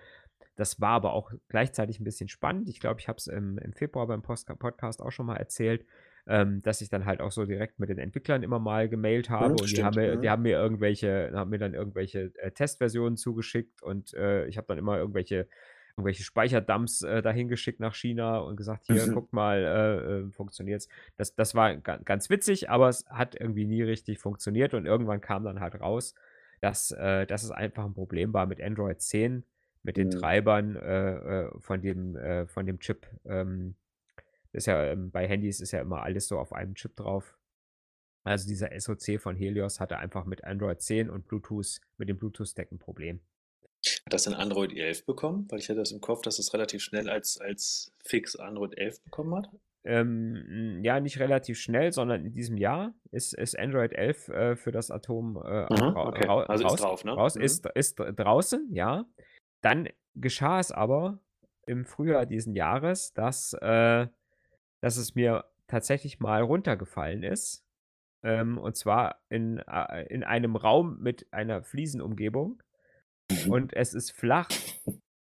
Das war aber auch gleichzeitig ein bisschen spannend. Ich glaube, ich habe es im, im, Februar beim Post Podcast auch schon mal erzählt, ähm, dass ich dann halt auch so direkt mit den Entwicklern immer mal gemailt habe. Ja, und stimmt, die, haben mir, ja. die haben mir irgendwelche, haben mir dann irgendwelche äh, Testversionen zugeschickt und äh, ich habe dann immer irgendwelche irgendwelche Speicherdumps äh, dahin geschickt nach China und gesagt, hier, mhm. guck mal, äh, äh, funktioniert's. Das, das war ganz witzig, aber es hat irgendwie nie richtig funktioniert und irgendwann kam dann halt raus, dass, äh, dass es einfach ein Problem war mit Android 10, mit den mhm. Treibern äh, äh, von, dem, äh, von dem Chip. Ähm, ist ja, ähm, bei Handys ist ja immer alles so auf einem Chip drauf. Also dieser SoC von Helios hatte einfach mit Android 10 und Bluetooth, mit dem Bluetooth-Stack ein Problem. Hat das denn Android 11 bekommen? Weil ich hatte das im Kopf, dass es relativ schnell als, als fix Android 11 bekommen hat. Ähm, ja, nicht relativ schnell, sondern in diesem Jahr ist, ist Android 11 äh, für das Atom äh, mhm, okay. ra also raus, ist drauf, ne? raus mhm. ist, ist draußen, ja. Dann geschah es aber im Frühjahr diesen Jahres, dass, äh, dass es mir tatsächlich mal runtergefallen ist. Ähm, und zwar in, äh, in einem Raum mit einer Fliesenumgebung. Mhm. Und es ist flach,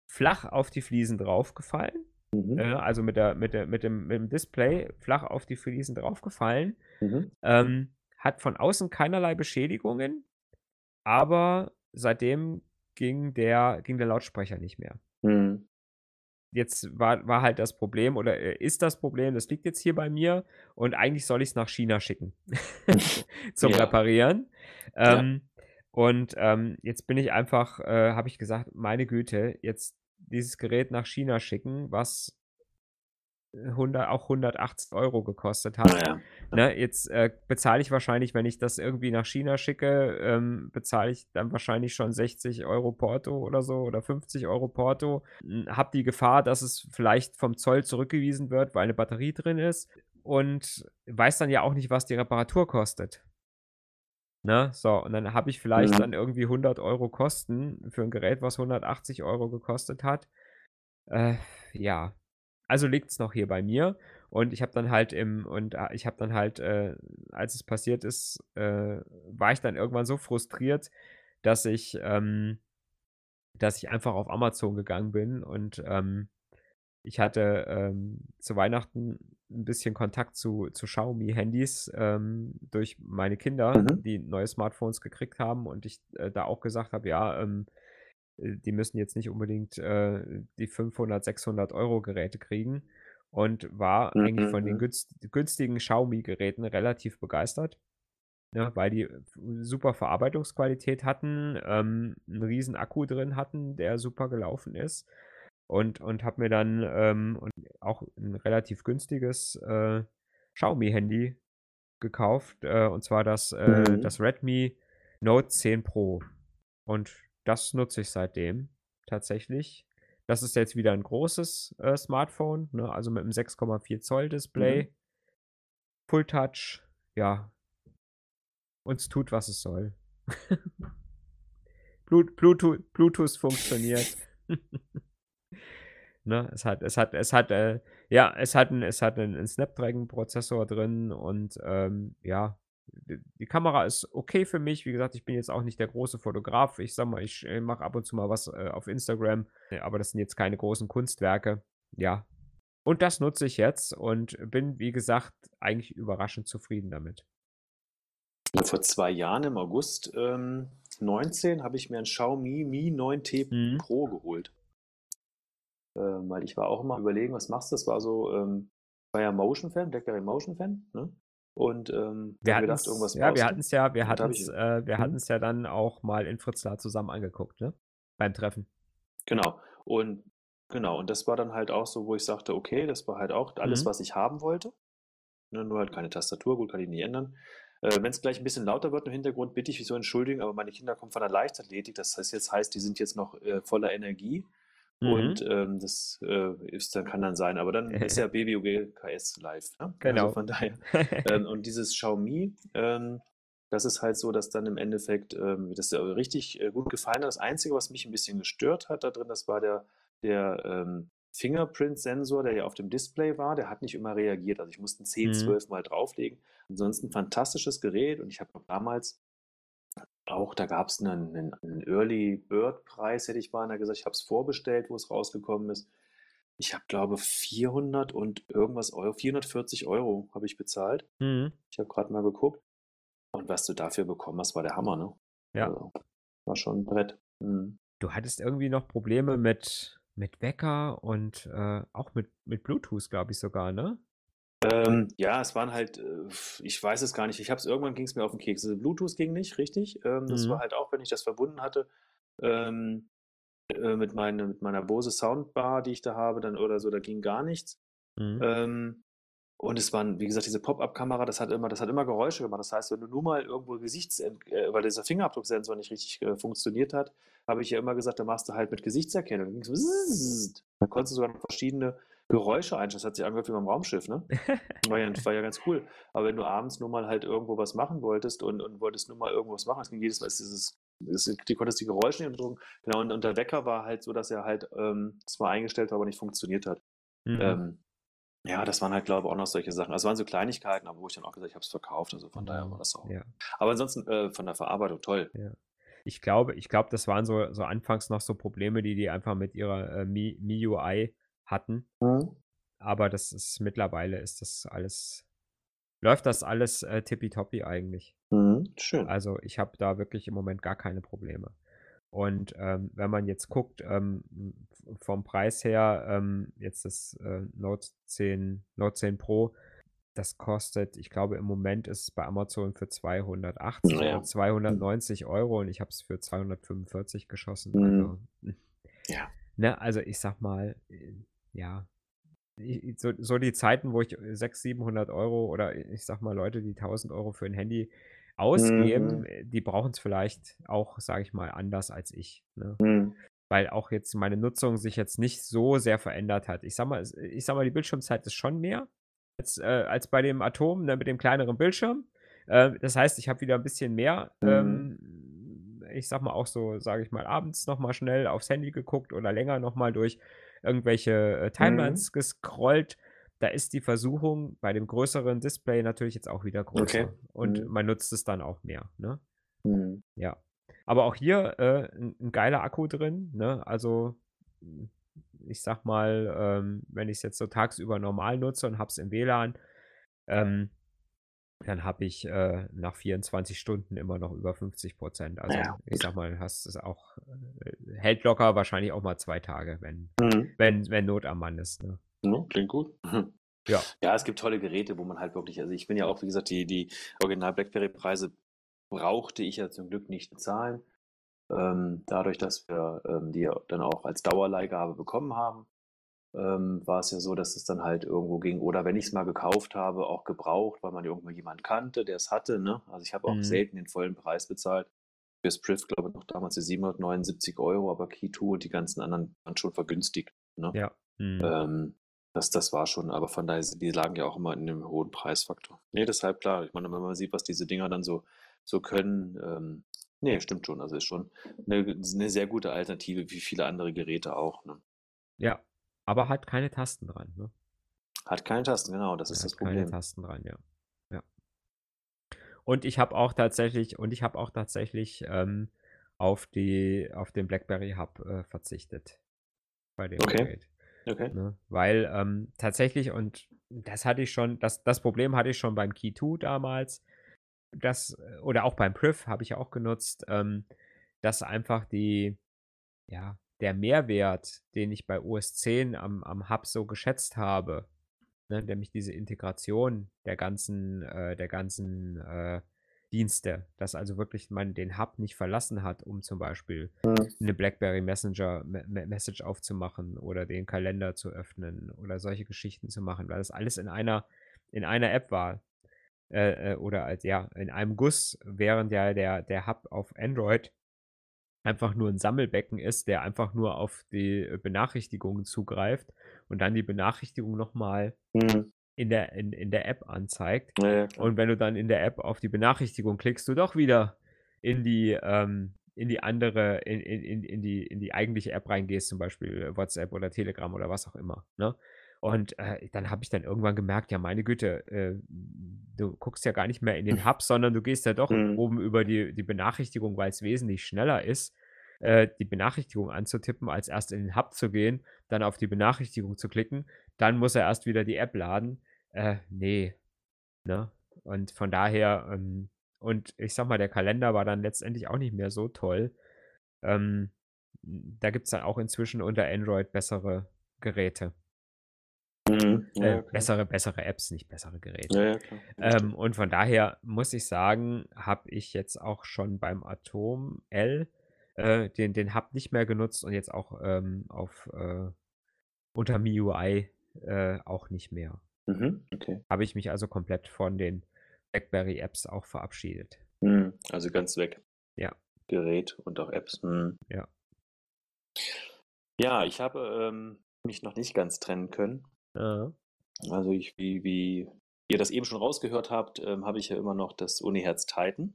flach auf die Fliesen draufgefallen. Mhm. Äh, also mit, der, mit, der, mit, dem, mit dem Display flach auf die Fliesen draufgefallen. Mhm. Ähm, hat von außen keinerlei Beschädigungen, aber seitdem ging der, ging der Lautsprecher nicht mehr. Mhm. Jetzt war, war halt das Problem oder äh, ist das Problem, das liegt jetzt hier bei mir und eigentlich soll ich es nach China schicken zum ja. Reparieren. Ähm, und ähm, jetzt bin ich einfach, äh, habe ich gesagt, meine Güte, jetzt dieses Gerät nach China schicken, was 100, auch 180 Euro gekostet hat. Ja. Ne, jetzt äh, bezahle ich wahrscheinlich, wenn ich das irgendwie nach China schicke, ähm, bezahle ich dann wahrscheinlich schon 60 Euro Porto oder so oder 50 Euro Porto. Hab die Gefahr, dass es vielleicht vom Zoll zurückgewiesen wird, weil eine Batterie drin ist und weiß dann ja auch nicht, was die Reparatur kostet. Ne? So, und dann habe ich vielleicht mhm. dann irgendwie 100 Euro Kosten für ein Gerät, was 180 Euro gekostet hat. Äh, ja, also liegt es noch hier bei mir. Und ich habe dann halt im, und äh, ich habe dann halt, äh, als es passiert ist, äh, war ich dann irgendwann so frustriert, dass ich, ähm, dass ich einfach auf Amazon gegangen bin und ähm, ich hatte ähm, zu Weihnachten ein bisschen Kontakt zu, zu Xiaomi-Handys ähm, durch meine Kinder, Mhm. die neue Smartphones gekriegt haben und ich äh, da auch gesagt habe, ja, ähm, äh, die müssen jetzt nicht unbedingt äh, die 500, 600 Euro Geräte kriegen und war eigentlich von den Mhm. günst günstigen Xiaomi-Geräten relativ begeistert, ne, weil die super Verarbeitungsqualität hatten, ähm, 'n riesen Akku drin hatten, der super gelaufen ist und und habe mir dann, ähm, auch ein relativ günstiges, äh, Xiaomi-Handy gekauft, äh, und zwar das, äh Mhm. das Redmi Note 10 Pro. Und das nutze ich seitdem tatsächlich. Das ist jetzt wieder ein großes, äh, Smartphone, ne, also mit 'nem 6,4 Zoll Display. Mhm. Full Touch, ja. Und es tut, was es soll. Bluetooth Bluetooth funktioniert. Ne, es hat es hat es hat, äh ja, es hat 'n es hat 'nen 'n Snapdragon-Prozessor drin und, ähm, ja, d die Kamera ist okay für mich. Wie gesagt, ich bin jetzt auch nicht der große Fotograf. Ich sage mal, ich, äh, mache ab und zu mal was, äh, auf Instagram, äh, aber das sind jetzt keine großen Kunstwerke. Ja. Und das nutze ich jetzt und bin, wie gesagt, eigentlich überraschend zufrieden damit. Vor 2 Jahren im August, ähm, 19 habe ich mir 'n Xiaomi Mi 9T Mhm. Pro geholt. Ähm, weil ich war auch immer Überlegen: „Was machst du?“ Das war so, ähm war ja Motion-Fan, BlackBerry Motion-Fan, ne? Und, ähm, Wir hatten's irgendwas ja, wir du. hatten's ja wir ich hatten's äh, wir hatten's ja dann auch mal in Fritzlar zusammen angeguckt, ne? Beim Treffen. Genau. Und genau, und das war dann halt auch so, wo ich sagte: „Okay, das war halt auch alles, Mhm. was ich haben wollte.“ Ne, nur halt keine Tastatur, gut, kann ich nicht ändern. Äh, wenn's gleich 'n bisschen lauter wird im Hintergrund, bitte ich zu entschuldigen, aber meine Kinder kommen von der Leichtathletik. Das heißt jetzt heißt, die sind jetzt noch, äh, voller Energie und, Mhm. ähm, das, äh, ist dann kann dann sein. Aber dann ist ja BWOG-KS live, ne? Also, Genau. von daher ähm, und dieses Xiaomi, ähm, das ist halt so, dass dann im Endeffekt, ähm, das, äh, richtig, äh, gut gefallen hat. Das Einzige, was mich 'n bisschen gestört hat da drin, das war der der, ähm, Fingerprint-Sensor, der ja auf dem Display war, der hat nicht immer reagiert. Also, ich musste 'n 10, Mhm. 12 Mal drauflegen. Ansonsten fantastisches Gerät und ich habe damals auch da gab's 'nen 'nen 'nen Early-Bird-Preis, hätte ich beinahe gesagt. Ich habe es vorbestellt, wo es rausgekommen ist. Ich habe, glaube, 400 und irgendwas Euro 440 € habe ich bezahlt. Mhm. Ich habe grad mal geguckt. Und was du dafür bekommen hast, war der Hammer, ne? Ja. Also, war schon 'n Brett. Mhm. Du hattest irgendwie noch Probleme mit mit Wecker und, äh, auch mit mit Bluetooth, glaube ich sogar, ne? Ähm, ja, es waren halt, äh ich weiß es gar nicht. Ich habe es irgendwann ging's mir auf 'n Keks. Also, Bluetooth ging nicht, richtig. Ähm, das war Mhm. halt auch, wenn ich das verbunden hatte, ähm, äh, mit meine mit meiner Bose Soundbar, die ich da habe, dann oder so, da ging gar nichts. Mhm. Ähm, und es waren, wie gesagt, diese Pop-up-Kamera, das hat immer das hat immer Geräusche gemacht. Das heißt, wenn du nur mal irgendwo Gesichtsent äh, weil dieser Fingerabdrucksensor nicht richtig, äh, funktioniert hat, habe ich ja immer gesagt, dann machst du halt mit Gesichtserkennung. So Da konntest du sogar noch verschiedene Geräusche einstellen. Das hat sich angehört wie beim Raumschiff, ne? War ja war ja ganz cool. Aber wenn du abends nur mal halt irgendwo was machen wolltest und und wolltest nur mal irgendwas machen, es ging jedes Mal ist dieses du konntest die Geräusche nicht unterdrücken. Genau, und und der Wecker war halt so, dass er halt, ähm, zwar eingestellt war, aber nicht funktioniert hat. Mhm. Ähm, ja, das waren halt, glaube ich, auch noch solche Sachen. Also, es waren so Kleinigkeiten, aber wo ich dann auch gesagt ich habe es verkauft, also von daher war das auch Ja. aber ansonsten, äh, von der Verarbeitung toll. Ja. Ich glaube ich glaube, das waren so so anfangs noch so Probleme, die die einfach mit ihrer, äh, Mi MIUI hatten. Mhm. Aber das ist mittlerweile ist das alles läuft das alles, äh, tippitoppi eigentlich. Mhm, schön. Also, ich habe da wirklich im Moment gar keine Probleme. Und, ähm, wenn man jetzt guckt, ähm, vom Preis her, ähm, jetzt das, äh, Note 10 Note 10 Pro, das kostet ich glaube, im Moment ist es bei Amazon für 280 Na ja. oder Mhm. 290 € und ich habe es für 245 geschossen. Mhm. Also, hm. Ja. Ne, also, ich sage mal, äh, ja, i so so die Zeiten, wo ich 600, 700 € oder ich sage mal, Leute, die 1.000 € für 'n Handy ausgeben, Mhm. äh, die brauchen's vielleicht auch, sage ich mal, anders als ich, ne? Mhm. Weil auch jetzt meine Nutzung sich jetzt nicht so sehr verändert hat. Ich sage mal es ich sage mal, die Bildschirmzeit ist schon mehr als äh, als bei dem Atom, ne, mit dem kleineren Bildschirm. Äh, das heißt, ich habe wieder 'n bisschen mehr, Mhm. ähm, ich sage mal, auch so, sage ich mal, abends noch mal schnell aufs Handy geguckt oder länger noch mal durch irgendwelche, äh, Mhm. Timelines gescrollt. Da ist die Versuchung bei dem größeren Display natürlich jetzt auch wieder größer Okay. und Mhm. man nutzt es dann auch mehr, ne? Mhm. Ja. Aber auch hier, äh, 'n 'n geiler Akku drin, ne? Also, hm, ich sag mal, ähm, wenn ich es jetzt so tagsüber normal nutze und habe es im WLAN, ähm, dann habe ich äh, nach 24 Stunden immer noch über 50 Prozent. Also Ja, ich sag mal, hast es auch, äh, hält locker wahrscheinlich auch mal zwei Tage, wenn, Mhm. wenn, wenn Not am Mann ist. Ne? Ja, klingt gut. Mhm. Ja. Ja, es gibt tolle Geräte, wo man halt wirklich, also ich bin ja auch, wie gesagt, die, die Original BlackBerry-Preise brauchte ich ja zum Glück nicht bezahlen. Ähm, dadurch, dass wir ähm, die dann auch als Dauerleihgabe bekommen haben, ähm, war es ja so, dass es dann halt irgendwo ging. Oder wenn ich es mal gekauft habe, auch gebraucht, weil man irgendwo jemanden kannte, der es hatte. Ne? Also ich habe auch Mhm. selten den vollen Preis bezahlt. Für Spriff, glaube ich, noch damals die 779 Euro, aber Key2 und die ganzen anderen waren schon vergünstigt. Ne? Ja. Mhm. Ähm, das, das war schon, aber von daher, die lagen ja auch immer in einem hohen Preisfaktor. Nee, deshalb klar, ich meine, wenn man sieht, was diese Dinger dann so, so können, ähm, nee, stimmt schon. Also ist schon eine, eine sehr gute Alternative, wie viele andere Geräte auch. Ne? Ja. Aber hat keine Tasten dran. Ne? Hat keine Tasten, genau, das ist hat das keine Problem. Tasten dran, ja. Ja. Und ich habe auch tatsächlich, und ich habe auch tatsächlich ähm, auf die, auf den BlackBerry Hub äh, verzichtet. Bei dem Okay. Gerät. Okay. Ne? Weil ähm, tatsächlich, und das hatte ich schon, das, das Problem hatte ich schon beim Key 2 damals, das, oder auch beim Priv habe ich auch genutzt, ähm, dass einfach die, ja, der Mehrwert, den ich bei OS 10 am, am Hub so geschätzt habe, ne, nämlich diese Integration der ganzen, äh, der ganzen äh, Dienste, dass also wirklich man den Hub nicht verlassen hat, um zum Beispiel Mhm. eine BlackBerry Messenger Me Me Message aufzumachen oder den Kalender zu öffnen oder solche Geschichten zu machen, weil das alles in einer in einer App war äh, äh, oder als ja in einem Guss, während ja der der Hub auf Android einfach nur ein Sammelbecken ist, der einfach nur auf die äh, Benachrichtigungen zugreift und dann die Benachrichtigung noch mal Mhm. in der in in der App anzeigt. Ja. Und wenn du dann in der App auf die Benachrichtigung klickst, du doch wieder in die, ähm, in die andere, in, in, in, in, die, in die eigentliche App reingehst, zum Beispiel WhatsApp oder Telegram oder was auch immer. Ne? Und äh, dann habe ich dann irgendwann gemerkt, ja, meine Güte, äh, du guckst ja gar nicht mehr in den Hub, sondern du gehst ja doch Mhm. oben über die, die Benachrichtigung, weil es wesentlich schneller ist, äh, die Benachrichtigung anzutippen, als erst in den Hub zu gehen, dann auf die Benachrichtigung zu klicken, dann muss er erst wieder die App laden. Äh, nee. Ne? Und von daher, ähm, und ich sag mal, der Kalender war dann letztendlich auch nicht mehr so toll. Ähm, da gibt es dann auch inzwischen unter Android bessere Geräte. Mhm. Ja, Äh, ja, klar. bessere, bessere Apps, nicht bessere Geräte. Ja. Ähm, und von daher muss ich sagen, habe ich jetzt auch schon beim Atom L äh, den, den Hub nicht mehr genutzt und jetzt auch ähm, auf äh, unter MIUI äh, auch nicht mehr. Mhm. Okay. Habe ich mich also komplett von den BlackBerry-Apps auch verabschiedet. Mhm. Also ganz weg. Ja. Gerät und auch Apps. Mhm. Ja. Ja, ich habe ähm, mich noch nicht ganz trennen können. Ja. Also ich, wie, wie ihr das eben schon rausgehört habt, ähm, habe ich ja immer noch das Uniherz Titan.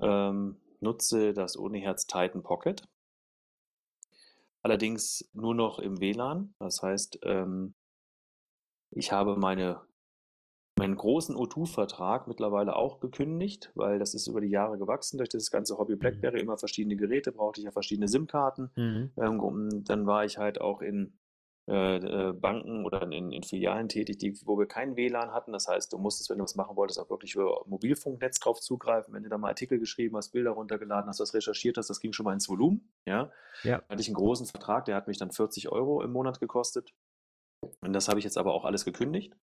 Ähm, nutze das Uniherz Titan Pocket. Allerdings nur noch im WLAN. Das heißt, ähm, ich habe meine, meinen großen O2-Vertrag mittlerweile auch gekündigt, weil das ist über die Jahre gewachsen. Durch das ganze Hobby BlackBerry immer verschiedene Geräte, brauchte ich ja verschiedene SIM-Karten. Mhm. Ähm, dann war ich halt auch in Banken oder in, in Filialen tätig, die, wo wir kein WLAN hatten. Das heißt, du musstest, wenn du was machen wolltest, auch wirklich über Mobilfunknetz drauf zugreifen. Wenn du da mal Artikel geschrieben hast, Bilder runtergeladen hast, was recherchiert hast, das ging schon mal ins Volumen. Ja, Ja. da hatte ich einen großen Vertrag, der hat mich dann 40 Euro im Monat gekostet. Und das habe ich jetzt aber auch alles gekündigt.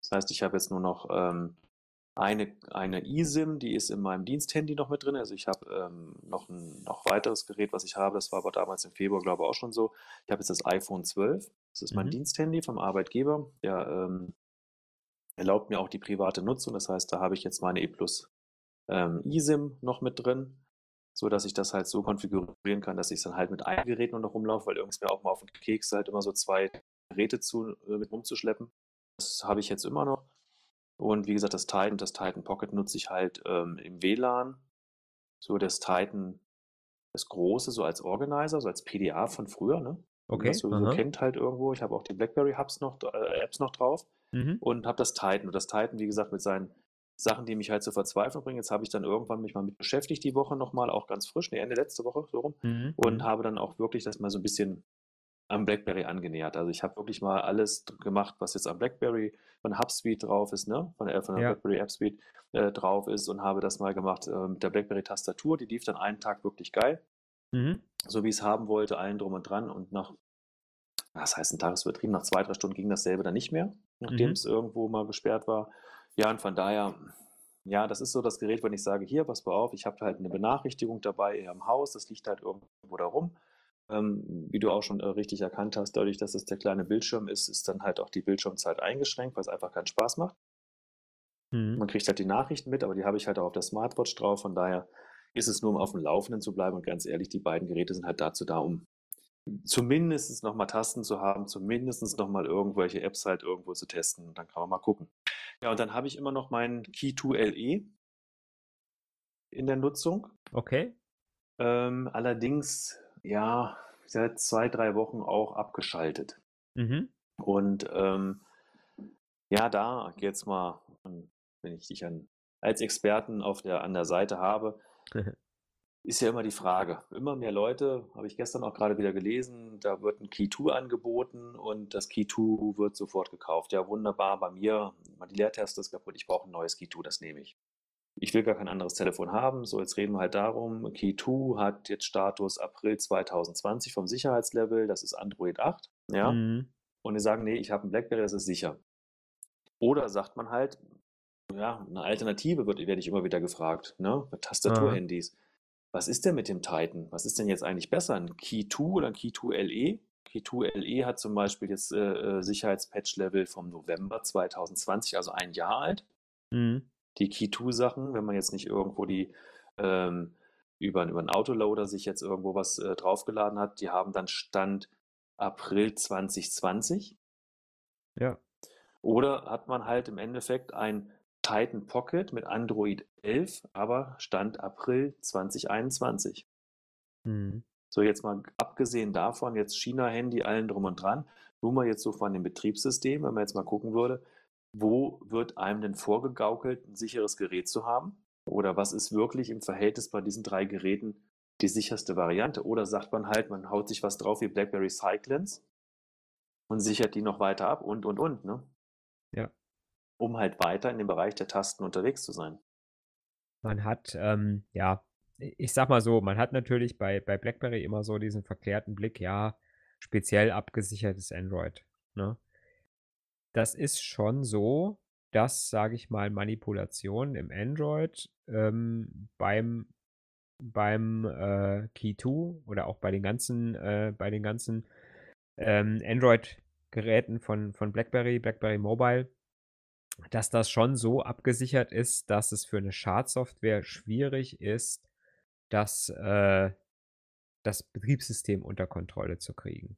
Das heißt, ich habe jetzt nur noch ähm, eine, eine eSIM, die ist in meinem Diensthandy noch mit drin. Also ich habe ähm, noch ein noch weiteres Gerät, was ich habe. Das war aber damals im Februar, glaube ich, auch schon so. Ich habe jetzt das iPhone 12. Das ist mein Mhm. Diensthandy vom Arbeitgeber. Der ähm, erlaubt mir auch die private Nutzung. Das heißt, da habe ich jetzt meine E Plus ähm, eSIM noch mit drin, so dass ich das halt so konfigurieren kann, dass ich dann halt mit einem Gerät nur noch rumlaufe, weil irgendwas mir auch mal auf den Keks halt immer so zwei Geräte zu, äh, mit rumzuschleppen. Das habe ich jetzt immer noch. Und wie gesagt, das Titan, das Titan Pocket nutze ich halt ähm, im WLAN. So das Titan, das große, so als Organizer, so als PDA von früher, ne? Man Okay. das so, so kennt halt irgendwo. Ich habe auch die BlackBerry Hubs noch, äh, Apps noch drauf Mhm. und habe das Titan. Und das Titan, wie gesagt, mit seinen Sachen, die mich halt zur Verzweiflung bringen. Jetzt habe ich dann irgendwann mich mal mit beschäftigt die Woche nochmal, auch ganz frisch, nee, Ende letzte Woche so rum. Mhm. Und Mhm. habe dann auch wirklich das mal so ein bisschen am BlackBerry angenähert. Also ich habe wirklich mal alles gemacht, was jetzt am BlackBerry von HubSuite drauf ist, ne? von, der, von der Ja. BlackBerry App Suite äh, drauf ist und habe das mal gemacht äh, mit der BlackBerry Tastatur. Die lief dann einen Tag wirklich geil, Mhm. so wie ich es haben wollte, allen drum und dran. Und nach, das heißt, ein Tag ist übertrieben, nach zwei, drei Stunden ging dasselbe dann nicht mehr, nachdem Mhm. es irgendwo mal gesperrt war. Ja, und von daher, ja, das ist so das Gerät, wenn ich sage, hier, pass mal auf, ich habe halt eine Benachrichtigung dabei hier im Haus, das liegt halt irgendwo da rum. Ähm, wie du auch schon äh, richtig erkannt hast, dadurch, dass es der kleine Bildschirm ist, ist dann halt auch die Bildschirmzeit eingeschränkt, weil es einfach keinen Spaß macht. Mhm. Man kriegt halt die Nachrichten mit, aber die habe ich halt auch auf der Smartwatch drauf. Von daher ist es nur, um auf dem Laufenden zu bleiben. Und ganz ehrlich, die beiden Geräte sind halt dazu da, um zumindest nochmal Tasten zu haben, zumindest nochmal irgendwelche Apps halt irgendwo zu testen. Und dann kann man mal gucken. Ja, und dann habe ich immer noch meinen Key 2 LE in der Nutzung. Okay. Ähm, allerdings, ja, seit zwei, drei Wochen auch abgeschaltet. Mhm. Und ähm, ja, da jetzt mal, wenn ich dich an, als Experten auf der, an der Seite habe, ist ja immer die Frage. Immer mehr Leute, habe ich gestern auch gerade wieder gelesen, da wird ein Key 2 angeboten und das Key 2 wird sofort gekauft. Ja, wunderbar, bei mir, die Leertaste ist kaputt, ich brauche ein neues Key 2, das nehme ich. Ich will gar kein anderes Telefon haben, so jetzt reden wir halt darum, Key 2 hat jetzt Status April 2020 vom Sicherheitslevel, das ist Android 8, ja, Mhm. und die sagen, nee, ich habe ein BlackBerry, das ist sicher. Oder sagt man halt, ja, eine Alternative wird, werde ich immer wieder gefragt, ne? Bei Tastaturhandys. Was ist denn mit dem Titan? Was ist denn jetzt eigentlich besser? Ein Key 2 oder ein Key 2 LE? Key 2 LE hat zum Beispiel jetzt äh, äh, Sicherheitspatch-Level vom November 2020, also ein Jahr alt. Mhm. Die Key 2 Sachen, wenn man jetzt nicht irgendwo die ähm, über, über einen Autoloader sich jetzt irgendwo was äh, draufgeladen hat, die haben dann Stand April 2020. Ja. Oder hat man halt im Endeffekt ein Titan Pocket mit Android 11, aber Stand April 2021. Mhm. So, jetzt mal abgesehen davon, jetzt China-Handy, allen drum und dran, nur mal jetzt so von dem Betriebssystem, wenn man jetzt mal gucken würde, wo wird einem denn vorgegaukelt, ein sicheres Gerät zu haben? Oder was ist wirklich im Verhältnis bei diesen drei Geräten die sicherste Variante? Oder sagt man halt, man haut sich was drauf wie BlackBerry Cyclins und sichert die noch weiter ab und, und, und, ne? Ja. Um halt weiter in dem Bereich der Tasten unterwegs zu sein. Man hat, ähm, ja, ich sag mal so, man hat natürlich bei, bei BlackBerry immer so diesen verklärten Blick, ja, speziell abgesichertes Android. Ne? Das ist schon so, dass, sage ich mal, Manipulationen im Android ähm, beim, beim äh, Key 2 oder auch bei den ganzen, äh, bei den ganzen ähm, Android-Geräten von, von BlackBerry, BlackBerry Mobile, dass das schon so abgesichert ist, dass es für eine Schadsoftware schwierig ist, das, äh, das Betriebssystem unter Kontrolle zu kriegen.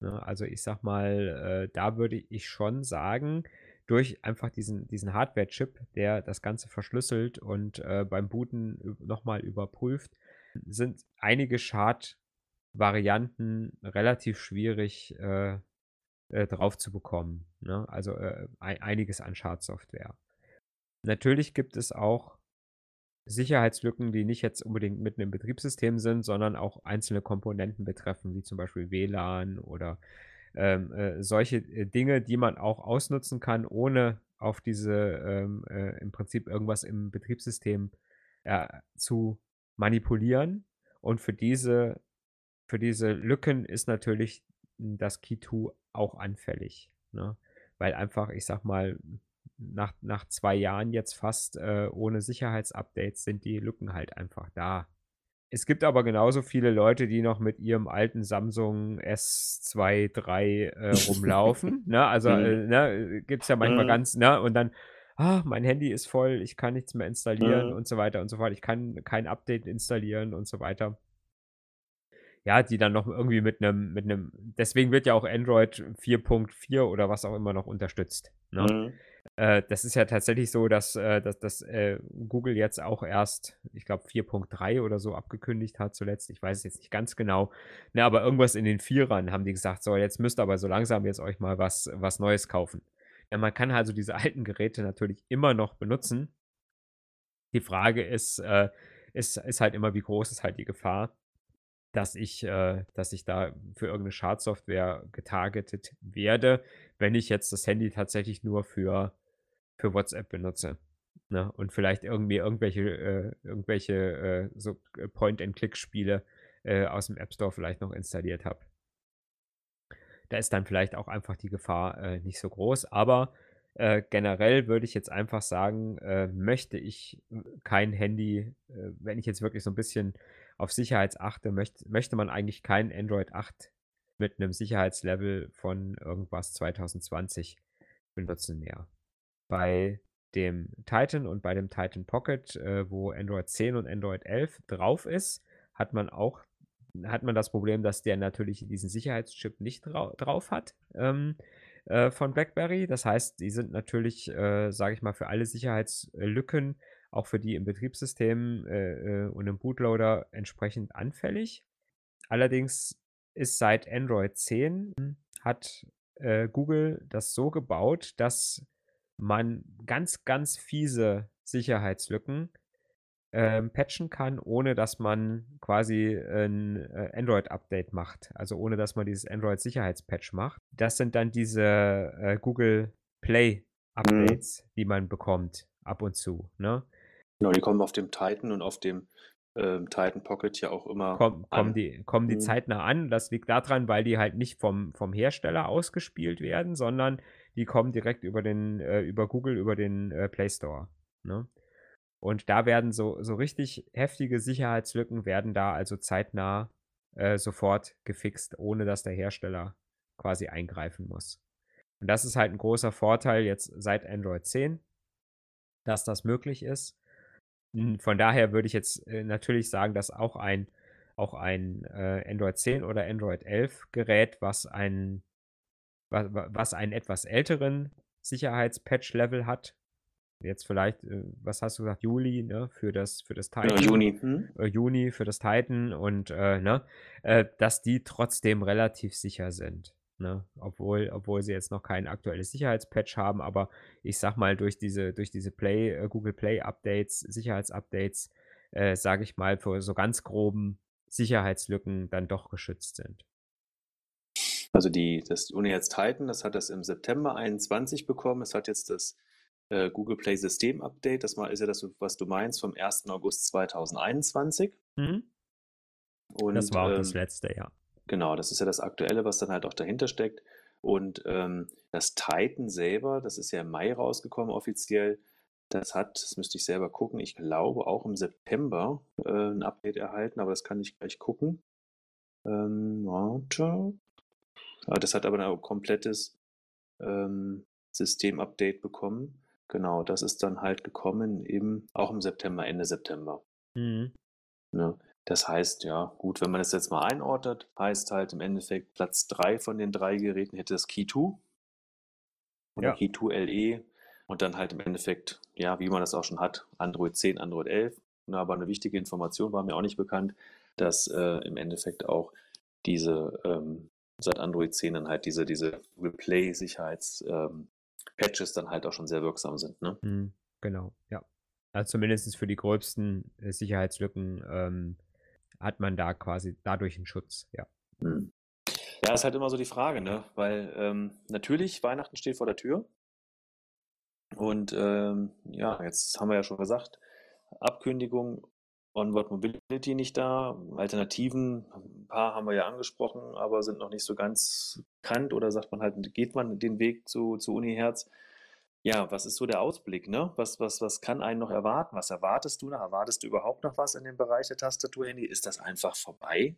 Ne? Also ich sag mal, äh, da würde ich schon sagen, durch einfach diesen, diesen Hardware-Chip, der das Ganze verschlüsselt und äh, beim Booten nochmal überprüft, sind einige Schadvarianten relativ schwierig äh, äh, drauf zu bekommen. Ne? Also äh, ein, einiges an Schadsoftware. Natürlich gibt es auch Sicherheitslücken, die nicht jetzt unbedingt mitten im Betriebssystem sind, sondern auch einzelne Komponenten betreffen, wie zum Beispiel WLAN oder ähm, äh, solche äh, Dinge, die man auch ausnutzen kann, ohne auf diese ähm, äh, im Prinzip irgendwas im Betriebssystem äh, zu manipulieren. Und für diese, für diese Lücken ist natürlich das Key 2 auch anfällig. Ne? Weil einfach, ich sag mal, nach, nach zwei Jahren jetzt fast äh, ohne Sicherheitsupdates sind die Lücken halt einfach da. Es gibt aber genauso viele Leute, die noch mit ihrem alten Samsung S2, 3 äh, rumlaufen. ne? Also äh, ne, gibt es ja manchmal Mhm. ganz, ne? Und dann, ah, mein Handy ist voll, ich kann nichts mehr installieren Mhm. und so weiter und so fort. Ich kann kein Update installieren und so weiter. Ja, die dann noch irgendwie mit einem, mit einem, deswegen wird ja auch Android 4.4 oder was auch immer noch unterstützt. Ne? Mhm. Äh, das ist ja tatsächlich so, dass, äh, dass, dass äh, Google jetzt auch erst, ich glaube, 4.3 oder so abgekündigt hat zuletzt. Ich weiß es jetzt nicht ganz genau. Ne, aber irgendwas in den Vierern haben die gesagt, so, jetzt müsst ihr aber so langsam jetzt euch mal was, was Neues kaufen. Ja, man kann also diese alten Geräte natürlich immer noch benutzen. Die Frage ist, äh, ist, ist halt immer, wie groß ist halt die Gefahr, dass ich, äh, dass ich da für irgendeine Schadsoftware getargetet werde, wenn ich jetzt das Handy tatsächlich nur für, für WhatsApp benutze. Ne? Und vielleicht irgendwie irgendwelche, äh, irgendwelche äh, so Point-and-Click-Spiele äh, aus dem App Store vielleicht noch installiert habe. Da ist dann vielleicht auch einfach die Gefahr äh, nicht so groß. Aber äh, generell würde ich jetzt einfach sagen, möchte ich kein Handy, wenn ich jetzt wirklich so ein bisschen auf Sicherheit achte, möcht, möchte man eigentlich kein Android 8 mit einem Sicherheitslevel von irgendwas 2020 benutzen mehr. Bei dem Titan und bei dem Titan Pocket, äh, wo Android 10 und Android 11 drauf ist, hat man auch hat man das Problem, dass der natürlich diesen Sicherheitschip nicht drau drauf hat ähm, äh, von BlackBerry. Das heißt, die sind natürlich, äh, sage ich mal, für alle Sicherheitslücken, auch für die im Betriebssystem äh, äh, und im Bootloader entsprechend anfällig. Allerdings ist seit Android 10 hat äh, Google das so gebaut, dass man ganz, ganz fiese Sicherheitslücken ähm, patchen kann, ohne dass man quasi ein äh, Android-Update macht. Also ohne dass man dieses Android-Sicherheitspatch macht. Das sind dann diese äh, Google Play-Updates, mhm. die man bekommt ab und zu. Ne? Genau, die kommen auf dem Titan und auf dem ähm, Titan Pocket ja auch immer. Komm, kommen, die, kommen die mhm. zeitnah an. Das liegt daran, weil die halt nicht vom, vom Hersteller ausgespielt werden, sondern die kommen direkt über den, äh, über Google, über den äh, Play Store. Ne? Und da werden so, so richtig heftige Sicherheitslücken werden da also zeitnah äh, sofort gefixt, ohne dass der Hersteller quasi eingreifen muss. Und das ist halt ein großer Vorteil jetzt seit Android 10, dass das möglich ist. Von daher würde ich jetzt äh, natürlich sagen, dass auch ein, auch ein äh, Android 10 oder Android 11 Gerät, was einen, was, was einen etwas älteren Sicherheitspatch-Level hat, jetzt vielleicht, äh, was hast du gesagt, Juli, ne, für das, für das Titan. Ja, Juni. Hm? Juni für das Titan und, äh, ne, dass die trotzdem relativ sicher sind. Ne? Obwohl, obwohl sie jetzt noch kein aktuelles Sicherheitspatch haben, aber ich sag mal, durch diese, durch diese Play, äh, Google Play Updates, Sicherheitsupdates, äh, sage ich mal, für so ganz groben Sicherheitslücken dann doch geschützt sind. Also die, das jetzt Titan, das hat das im September 21 bekommen. Es hat jetzt das äh, Google Play System Update. Das ist ja das, was du meinst, vom 1. August 2021. Mhm. Und, das war auch ähm, das letzte, ja. Genau, das ist ja das Aktuelle, was dann halt auch dahinter steckt. Und ähm, das Titan selber, das ist ja im Mai rausgekommen offiziell, das hat, das müsste ich selber gucken, ich glaube auch im September äh, ein Update erhalten, aber das kann ich gleich gucken. Ähm, warte. Das hat aber ein komplettes ähm, System-Update bekommen. Genau, das ist dann halt gekommen eben auch im September, Ende September. Mhm. Ne? Das heißt, ja, gut, wenn man das jetzt mal einordnet, heißt halt im Endeffekt Platz 3 von den drei Geräten hätte das Key 2 oder ja. Key 2 LE und dann halt im Endeffekt, ja, wie man das auch schon hat, Android 10, Android 11. Na, aber eine wichtige Information war mir auch nicht bekannt, dass äh, im Endeffekt auch diese ähm, seit Android 10 dann halt diese, diese Replay-Sicherheits- ähm, dann halt auch schon sehr wirksam sind. Ne? Mhm, genau, ja. Also zumindest für die gröbsten äh, Sicherheitslücken ähm, hat man da quasi dadurch einen Schutz, ja. Mhm. Ja, ist halt immer so die Frage, ne? Weil ähm, natürlich, Weihnachten steht vor der Tür. Und ähm, ja, jetzt haben wir ja schon gesagt, Abkündigung Onward Mobility nicht da. Alternativen, ein paar haben wir ja angesprochen, aber sind noch nicht so ganz bekannt oder sagt man halt, geht man den Weg zu, zu Uniherz? Ja, was ist so der Ausblick, ne? Was, was, was kann einen noch erwarten? Was erwartest du noch? Erwartest du überhaupt noch was in dem Bereich der Tastaturhandy? Ist das einfach vorbei?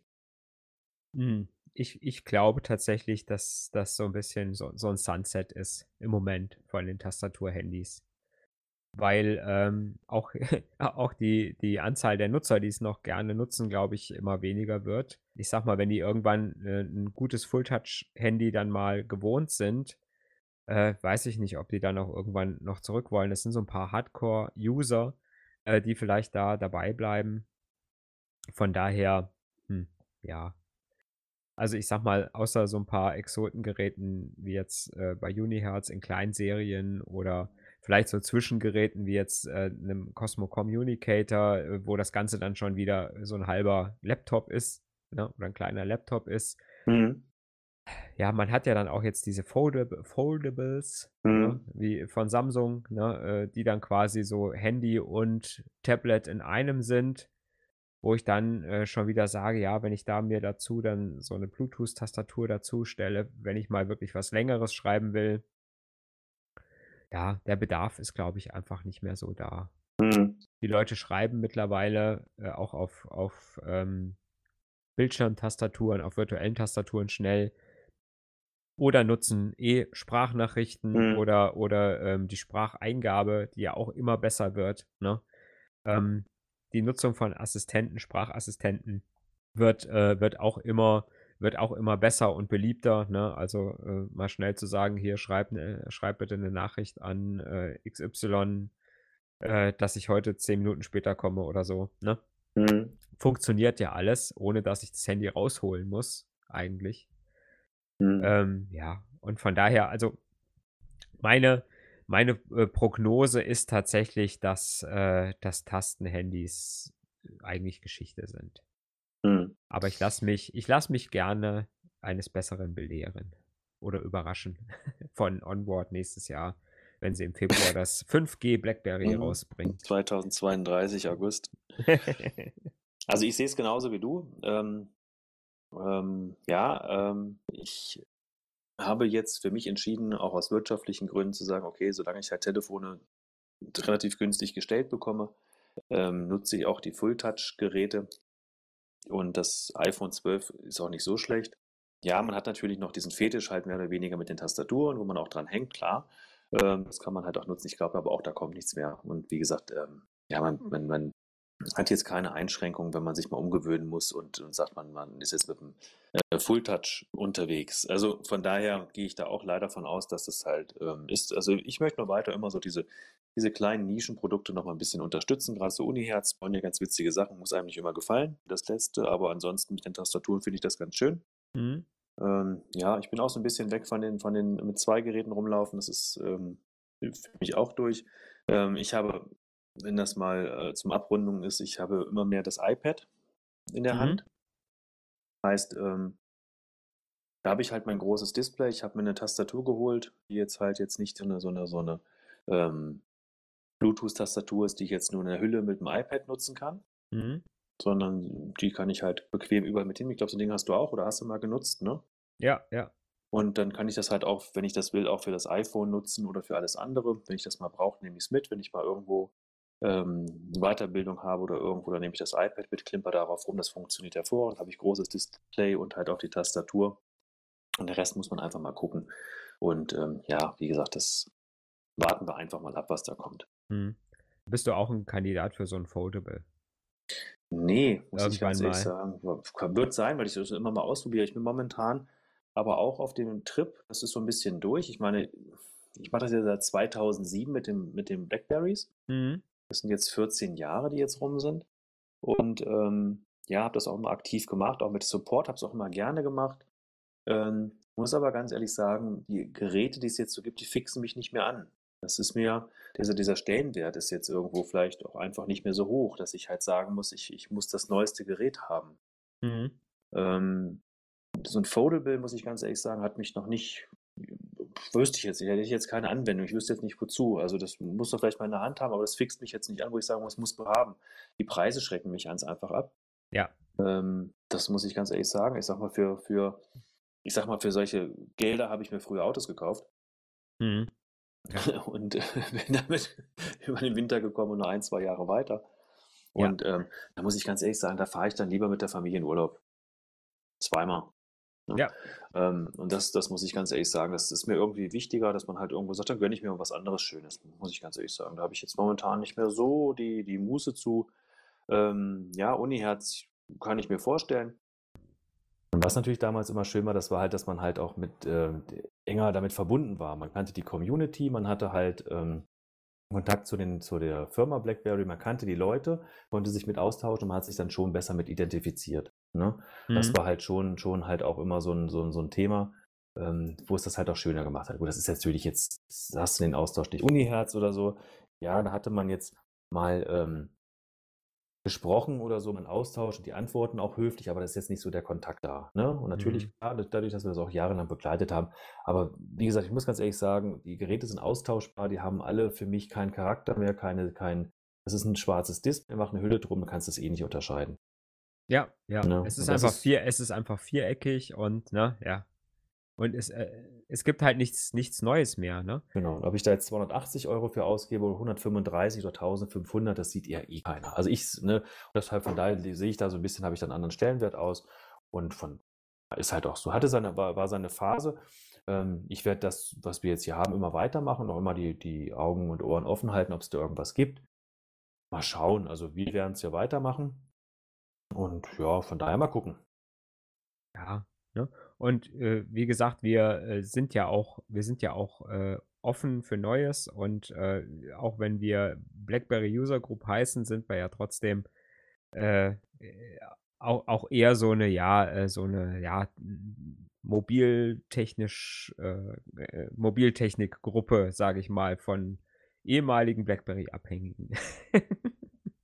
Hm, ich, ich glaube tatsächlich, dass das so ein bisschen so, so ein Sunset ist im Moment von den Tastaturhandys weil ähm, auch, auch die, die Anzahl der Nutzer, die es noch gerne nutzen, glaube ich, immer weniger wird. Ich sag mal, wenn die irgendwann äh, ein gutes Full-Touch-Handy dann mal gewohnt sind, äh, weiß ich nicht, ob die dann auch irgendwann noch zurück wollen. Das sind so ein paar Hardcore-User, äh, die vielleicht da dabei bleiben. Von daher, hm, ja. Also ich sag mal, außer so ein paar Exotengeräten wie jetzt äh, bei Uniherz in Kleinserien oder vielleicht so Zwischengeräten wie jetzt äh, einem Cosmo Communicator, äh, wo das Ganze dann schon wieder so ein halber Laptop ist, ne, oder ein kleiner Laptop ist. Mhm. Ja, man hat ja dann auch jetzt diese Foldab Foldables, ne, Mhm. wie von Samsung, ne, äh, die dann quasi so Handy und Tablet in einem sind, wo ich dann äh, schon wieder sage, ja, wenn ich da mir dazu dann so eine Bluetooth-Tastatur dazu stelle, wenn ich mal wirklich was Längeres schreiben will. Ja, der Bedarf ist, glaube ich, einfach nicht mehr so da. Mhm. Die Leute schreiben mittlerweile äh, auch auf, auf ähm, Bildschirmtastaturen, auf virtuellen Tastaturen schnell oder nutzen eh Sprachnachrichten Mhm. oder, oder ähm, die Spracheingabe, die ja auch immer besser wird. Ne? Ähm, die Nutzung von Assistenten, Sprachassistenten wird, äh, wird auch immer wird auch immer besser und beliebter. Ne? Also äh, mal schnell zu sagen, hier schreib, ne, schreib bitte eine Nachricht an äh, XY, äh, dass ich heute zehn Minuten später komme oder so. Ne? Mhm. Funktioniert ja alles, ohne dass ich das Handy rausholen muss, eigentlich. Mhm. Ähm, ja, und von daher, also meine, meine äh, Prognose ist tatsächlich, dass, äh, dass Tastenhandys eigentlich Geschichte sind. Mhm. Aber ich lasse mich, ich lasse mich gerne eines Besseren belehren oder überraschen von Onboard nächstes Jahr, wenn sie im Februar das 5G BlackBerry Mhm. rausbringen. 2032 August. Also ich sehe es genauso wie du. Ähm, ähm, ja, ähm, ich habe jetzt für mich entschieden, auch aus wirtschaftlichen Gründen zu sagen, okay, solange ich halt Telefone relativ günstig gestellt bekomme, ähm, nutze ich auch die Full-Touch-Geräte. Und das iPhone 12 ist auch nicht so schlecht. Ja, man hat natürlich noch diesen Fetisch halt mehr oder weniger mit den Tastaturen, wo man auch dran hängt, klar. Ähm, das kann man halt auch nutzen. Ich glaube aber auch, da kommt nichts mehr. Und wie gesagt, ähm, ja, man, man, man hat jetzt keine Einschränkungen, wenn man sich mal umgewöhnen muss und, und sagt, man, man ist jetzt mit dem äh, Full-Touch unterwegs. Also von daher gehe ich da auch leider von aus, dass das halt ähm, ist. Also ich möchte nur weiter immer so diese, diese kleinen Nischenprodukte noch mal ein bisschen unterstützen. Gerade so Uniherz wollen ja ganz witzige Sachen, muss einem nicht immer gefallen, das letzte, aber ansonsten mit den Tastaturen finde ich das ganz schön. Mhm. Ähm, ja, ich bin auch so ein bisschen weg von den, von den mit zwei Geräten rumlaufen. Das ist ähm, für mich auch durch. Ähm, ich habe, wenn das mal äh, zum Abrundung ist, ich habe immer mehr das iPad in der Mhm. Hand. Heißt, ähm, da habe ich halt mein großes Display. Ich habe mir eine Tastatur geholt, die jetzt halt jetzt nicht so eine, so eine, so eine ähm, Bluetooth-Tastatur ist, die ich jetzt nur in der Hülle mit dem iPad nutzen kann, Mhm. sondern die kann ich halt bequem überall mit hin. Ich glaube, so ein Ding hast du auch oder hast du mal genutzt, ne? Ja, ja. Und dann kann ich das halt auch, wenn ich das will, auch für das iPhone nutzen oder für alles andere. Wenn ich das mal brauche, nehme ich es mit. Wenn ich mal irgendwo ähm, Weiterbildung habe oder irgendwo, dann nehme ich das iPad mit, klimper darauf rum. Das funktioniert hervorragend. habe ich großes Display und halt auch die Tastatur. Und der Rest muss man einfach mal gucken. Und ähm, ja, wie gesagt, das warten wir einfach mal ab, was da kommt. Mhm. Bist du auch ein Kandidat für so ein Foldable? Nee, muss ich ganz ehrlich sagen. Wird sein, weil ich das immer mal ausprobiere. Ich bin momentan aber auch auf dem Trip, das ist so ein bisschen durch. Ich meine, ich mache das ja seit 2007 mit dem, mit den Blackberries. Mhm. Das sind jetzt 14 Jahre, die jetzt rum sind. Und ähm, ja, habe das auch immer aktiv gemacht, auch mit Support, habe es auch immer gerne gemacht. Ähm, muss aber ganz ehrlich sagen, die Geräte, die es jetzt so gibt, die fixen mich nicht mehr an. Das ist mir, dieser, dieser Stellenwert ist jetzt irgendwo vielleicht auch einfach nicht mehr so hoch, dass ich halt sagen muss, ich, ich muss das neueste Gerät haben. Mhm. Ähm, so ein Foldable, muss ich ganz ehrlich sagen, hat mich noch nicht, wüsste ich jetzt nicht, hätte ich jetzt keine Anwendung, ich wüsste jetzt nicht wozu. Also das muss doch vielleicht mal in der Hand haben, aber das fixt mich jetzt nicht an, wo ich sagen muss, muss haben. Die Preise schrecken mich ganz einfach ab. Ja. Ähm, das muss ich ganz ehrlich sagen. Ich sag mal, für, für, ich sag mal, für solche Gelder habe ich mir früher Autos gekauft Mhm. und äh, bin damit über den Winter gekommen und nur ein, zwei Jahre weiter. Ja. Und ähm, da muss ich ganz ehrlich sagen, da fahre ich dann lieber mit der Familie in Urlaub. Zweimal. Ne? Ja. Ähm, und das, das muss ich ganz ehrlich sagen, das ist mir irgendwie wichtiger, dass man halt irgendwo sagt, dann gönne ich mir was anderes Schönes, muss ich ganz ehrlich sagen. Da habe ich jetzt momentan nicht mehr so die, die Muße zu. Ähm, ja, Uniherz kann ich mir vorstellen. Und was natürlich damals immer schön war, das war halt, dass man halt auch mit äh, enger damit verbunden war. Man kannte die Community, man hatte halt ähm, Kontakt zu, den, zu der Firma BlackBerry, man kannte die Leute, konnte sich mit austauschen und man hat sich dann schon besser mit identifiziert. Ne? Das Mhm. war halt schon, schon halt auch immer so ein, so ein, so ein Thema, ähm, wo es das halt auch schöner gemacht hat. Gut, das ist natürlich jetzt, hast du den Austausch nicht Uniherz oder so. Ja, da hatte man jetzt mal ähm, gesprochen oder so, man austauscht und die Antworten auch höflich, aber das ist jetzt nicht so der Kontakt da. Ne? Und natürlich, Mhm. klar, dadurch, dass wir das auch jahrelang begleitet haben. Aber wie gesagt, ich muss ganz ehrlich sagen, die Geräte sind austauschbar, die haben alle für mich keinen Charakter mehr, keine, kein, das ist ein schwarzes Display, mach eine Hülle drum, du kannst das eh nicht unterscheiden. Ja, ja. Ne? Es ist einfach ist, vier es ist einfach viereckig und, ne, ja. Und es, äh, es gibt halt nichts nichts Neues mehr, ne? genau, und ob ich da jetzt 280 Euro für ausgebe oder 135 oder 1500, das sieht ja eh keiner. Also ich, ne, deshalb von daher sehe ich da so ein bisschen, habe ich da einen anderen Stellenwert aus und von, ist halt auch so, hatte seine, war, war seine Phase. Ähm, ich werde das, was wir jetzt hier haben, immer weitermachen und auch immer die, die Augen und Ohren offen halten, ob es da irgendwas gibt. Mal schauen, also wir werden es ja weitermachen und ja, von daher mal gucken. Ja, ne? Und, äh, wie gesagt, wir, äh, sind ja auch wir sind ja auch, äh, offen für Neues und, äh, auch wenn wir BlackBerry User Group heißen, sind wir ja trotzdem, äh, äh, auch auch eher so 'ne ja, so 'ne, ja, mobiltechnisch Mobiltechnikgruppe, sage ich mal, von ehemaligen BlackBerry-Abhängigen.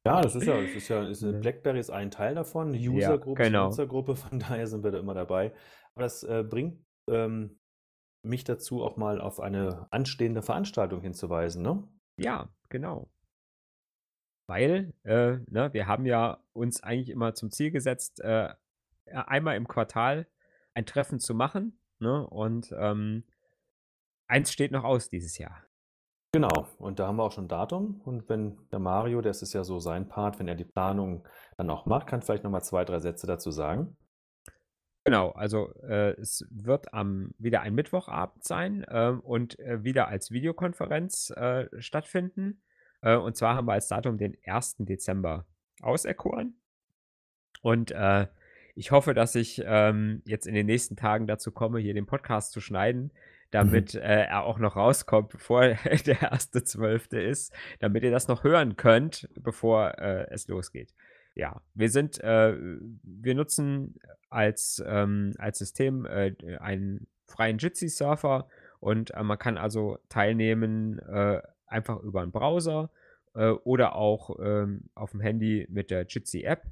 Ja, das ist ja das ist ja ist? BlackBerry ist ein Teil davon, Ja, User Group ist 'ne genau. Nutzergruppe, von daher sind wir da immer dabei. Aber das, äh, bringt, ähm, mich dazu, auch mal auf eine anstehende Veranstaltung hinzuweisen, ne? Ja, genau. Weil, äh, ne, wir haben ja uns eigentlich immer zum Ziel gesetzt, äh, einmal im Quartal ein Treffen zu machen, ne? Und, ähm, eins steht noch aus dieses Jahr. Genau, und da haben wir auch schon 'n Datum und wenn der Mario, das ist ja so sein Part, wenn er die Planung dann auch macht, kann vielleicht noch mal 2, 3 Sätze dazu sagen. Genau, also, äh, es wird am wieder ein Mittwochabend sein, ähm, und, äh, wieder als Videokonferenz, äh, stattfinden. Äh, und zwar haben wir als Datum den 1. Dezember auserkoren. Und, äh, ich hoffe, dass ich, ähm, jetzt in den nächsten Tagen dazu komme, hier den Podcast zu schneiden, Mhm. damit, äh, er auch noch rauskommt, bevor der 1.12. ist, damit ihr das noch hören könnt, bevor, äh, es losgeht. Ja, wir sind, äh wir nutzen als, ähm als System, äh, einen freien Jitsi-Surfer und, äh, man kann also teilnehmen, äh, einfach über 'n Browser, oder auch, ähm, aufm Handy mit der Jitsi-App.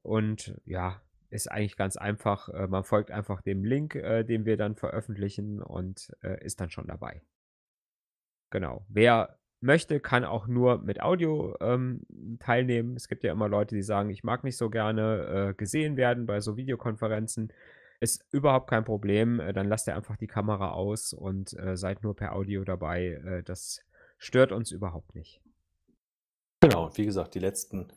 Und ja, ist eigentlich ganz einfach. Äh, man folgt einfach dem Link, äh, den wir dann veröffentlichen und, äh, ist dann schon dabei. Genau. Wer möchte, kann auch nur mit Audio, ähm, teilnehmen. Es gibt ja immer Leute, die sagen: „Ich mag nicht so gerne, äh, gesehen werden bei so Videokonferenzen.“ Ist überhaupt kein Problem. Dann lasst ihr einfach die Kamera aus und, äh, seid nur per Audio dabei. Das stört uns überhaupt nicht. Genau, und wie gesagt, die letzten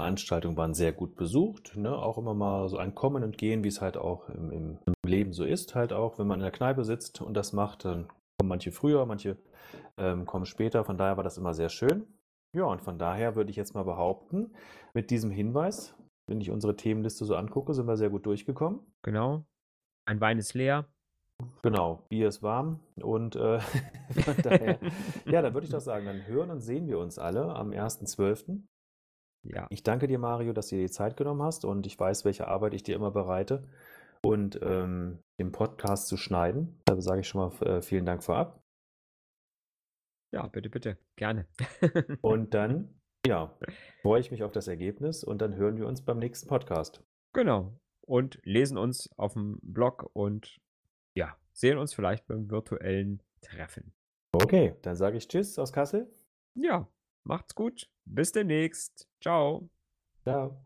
Veranstaltungen waren sehr gut besucht, ne? Auch immer mal so ein Kommen und Gehen, wie's halt auch im im im Leben so ist halt auch. Wenn man in der Kneipe sitzt und das macht, dann kommen manche früher, manche, ähm, kommen später. Von daher war das immer sehr schön. Ja, und von daher würde ich jetzt mal behaupten, mit diesem Hinweis, wenn ich unsere Themenliste so angucke, sind wir sehr gut durchgekommen. Genau. Ein Wein ist leer. Genau, Bier ist warm und, äh, von daher ja, dann würde ich doch sagen, dann hören und sehen wir uns alle am 1.12. Ja. Ich danke dir, Mario, dass du dir die Zeit genommen hast und ich weiß, welche Arbeit ich dir immer bereite und, ähm, den Podcast zu schneiden. Da sage ich schon mal äh, vielen Dank vorab. Ja, bitte, bitte, gerne. Und dann, ja, freue ich mich auf das Ergebnis und dann hören wir uns beim nächsten Podcast. Genau. Und lesen uns aufm Blog und, ja, sehen uns vielleicht beim virtuellen Treffen. Okay, dann sage ich Tschüss aus Kassel. Ja, macht's gut. Bis demnächst. Tschau. Tschau.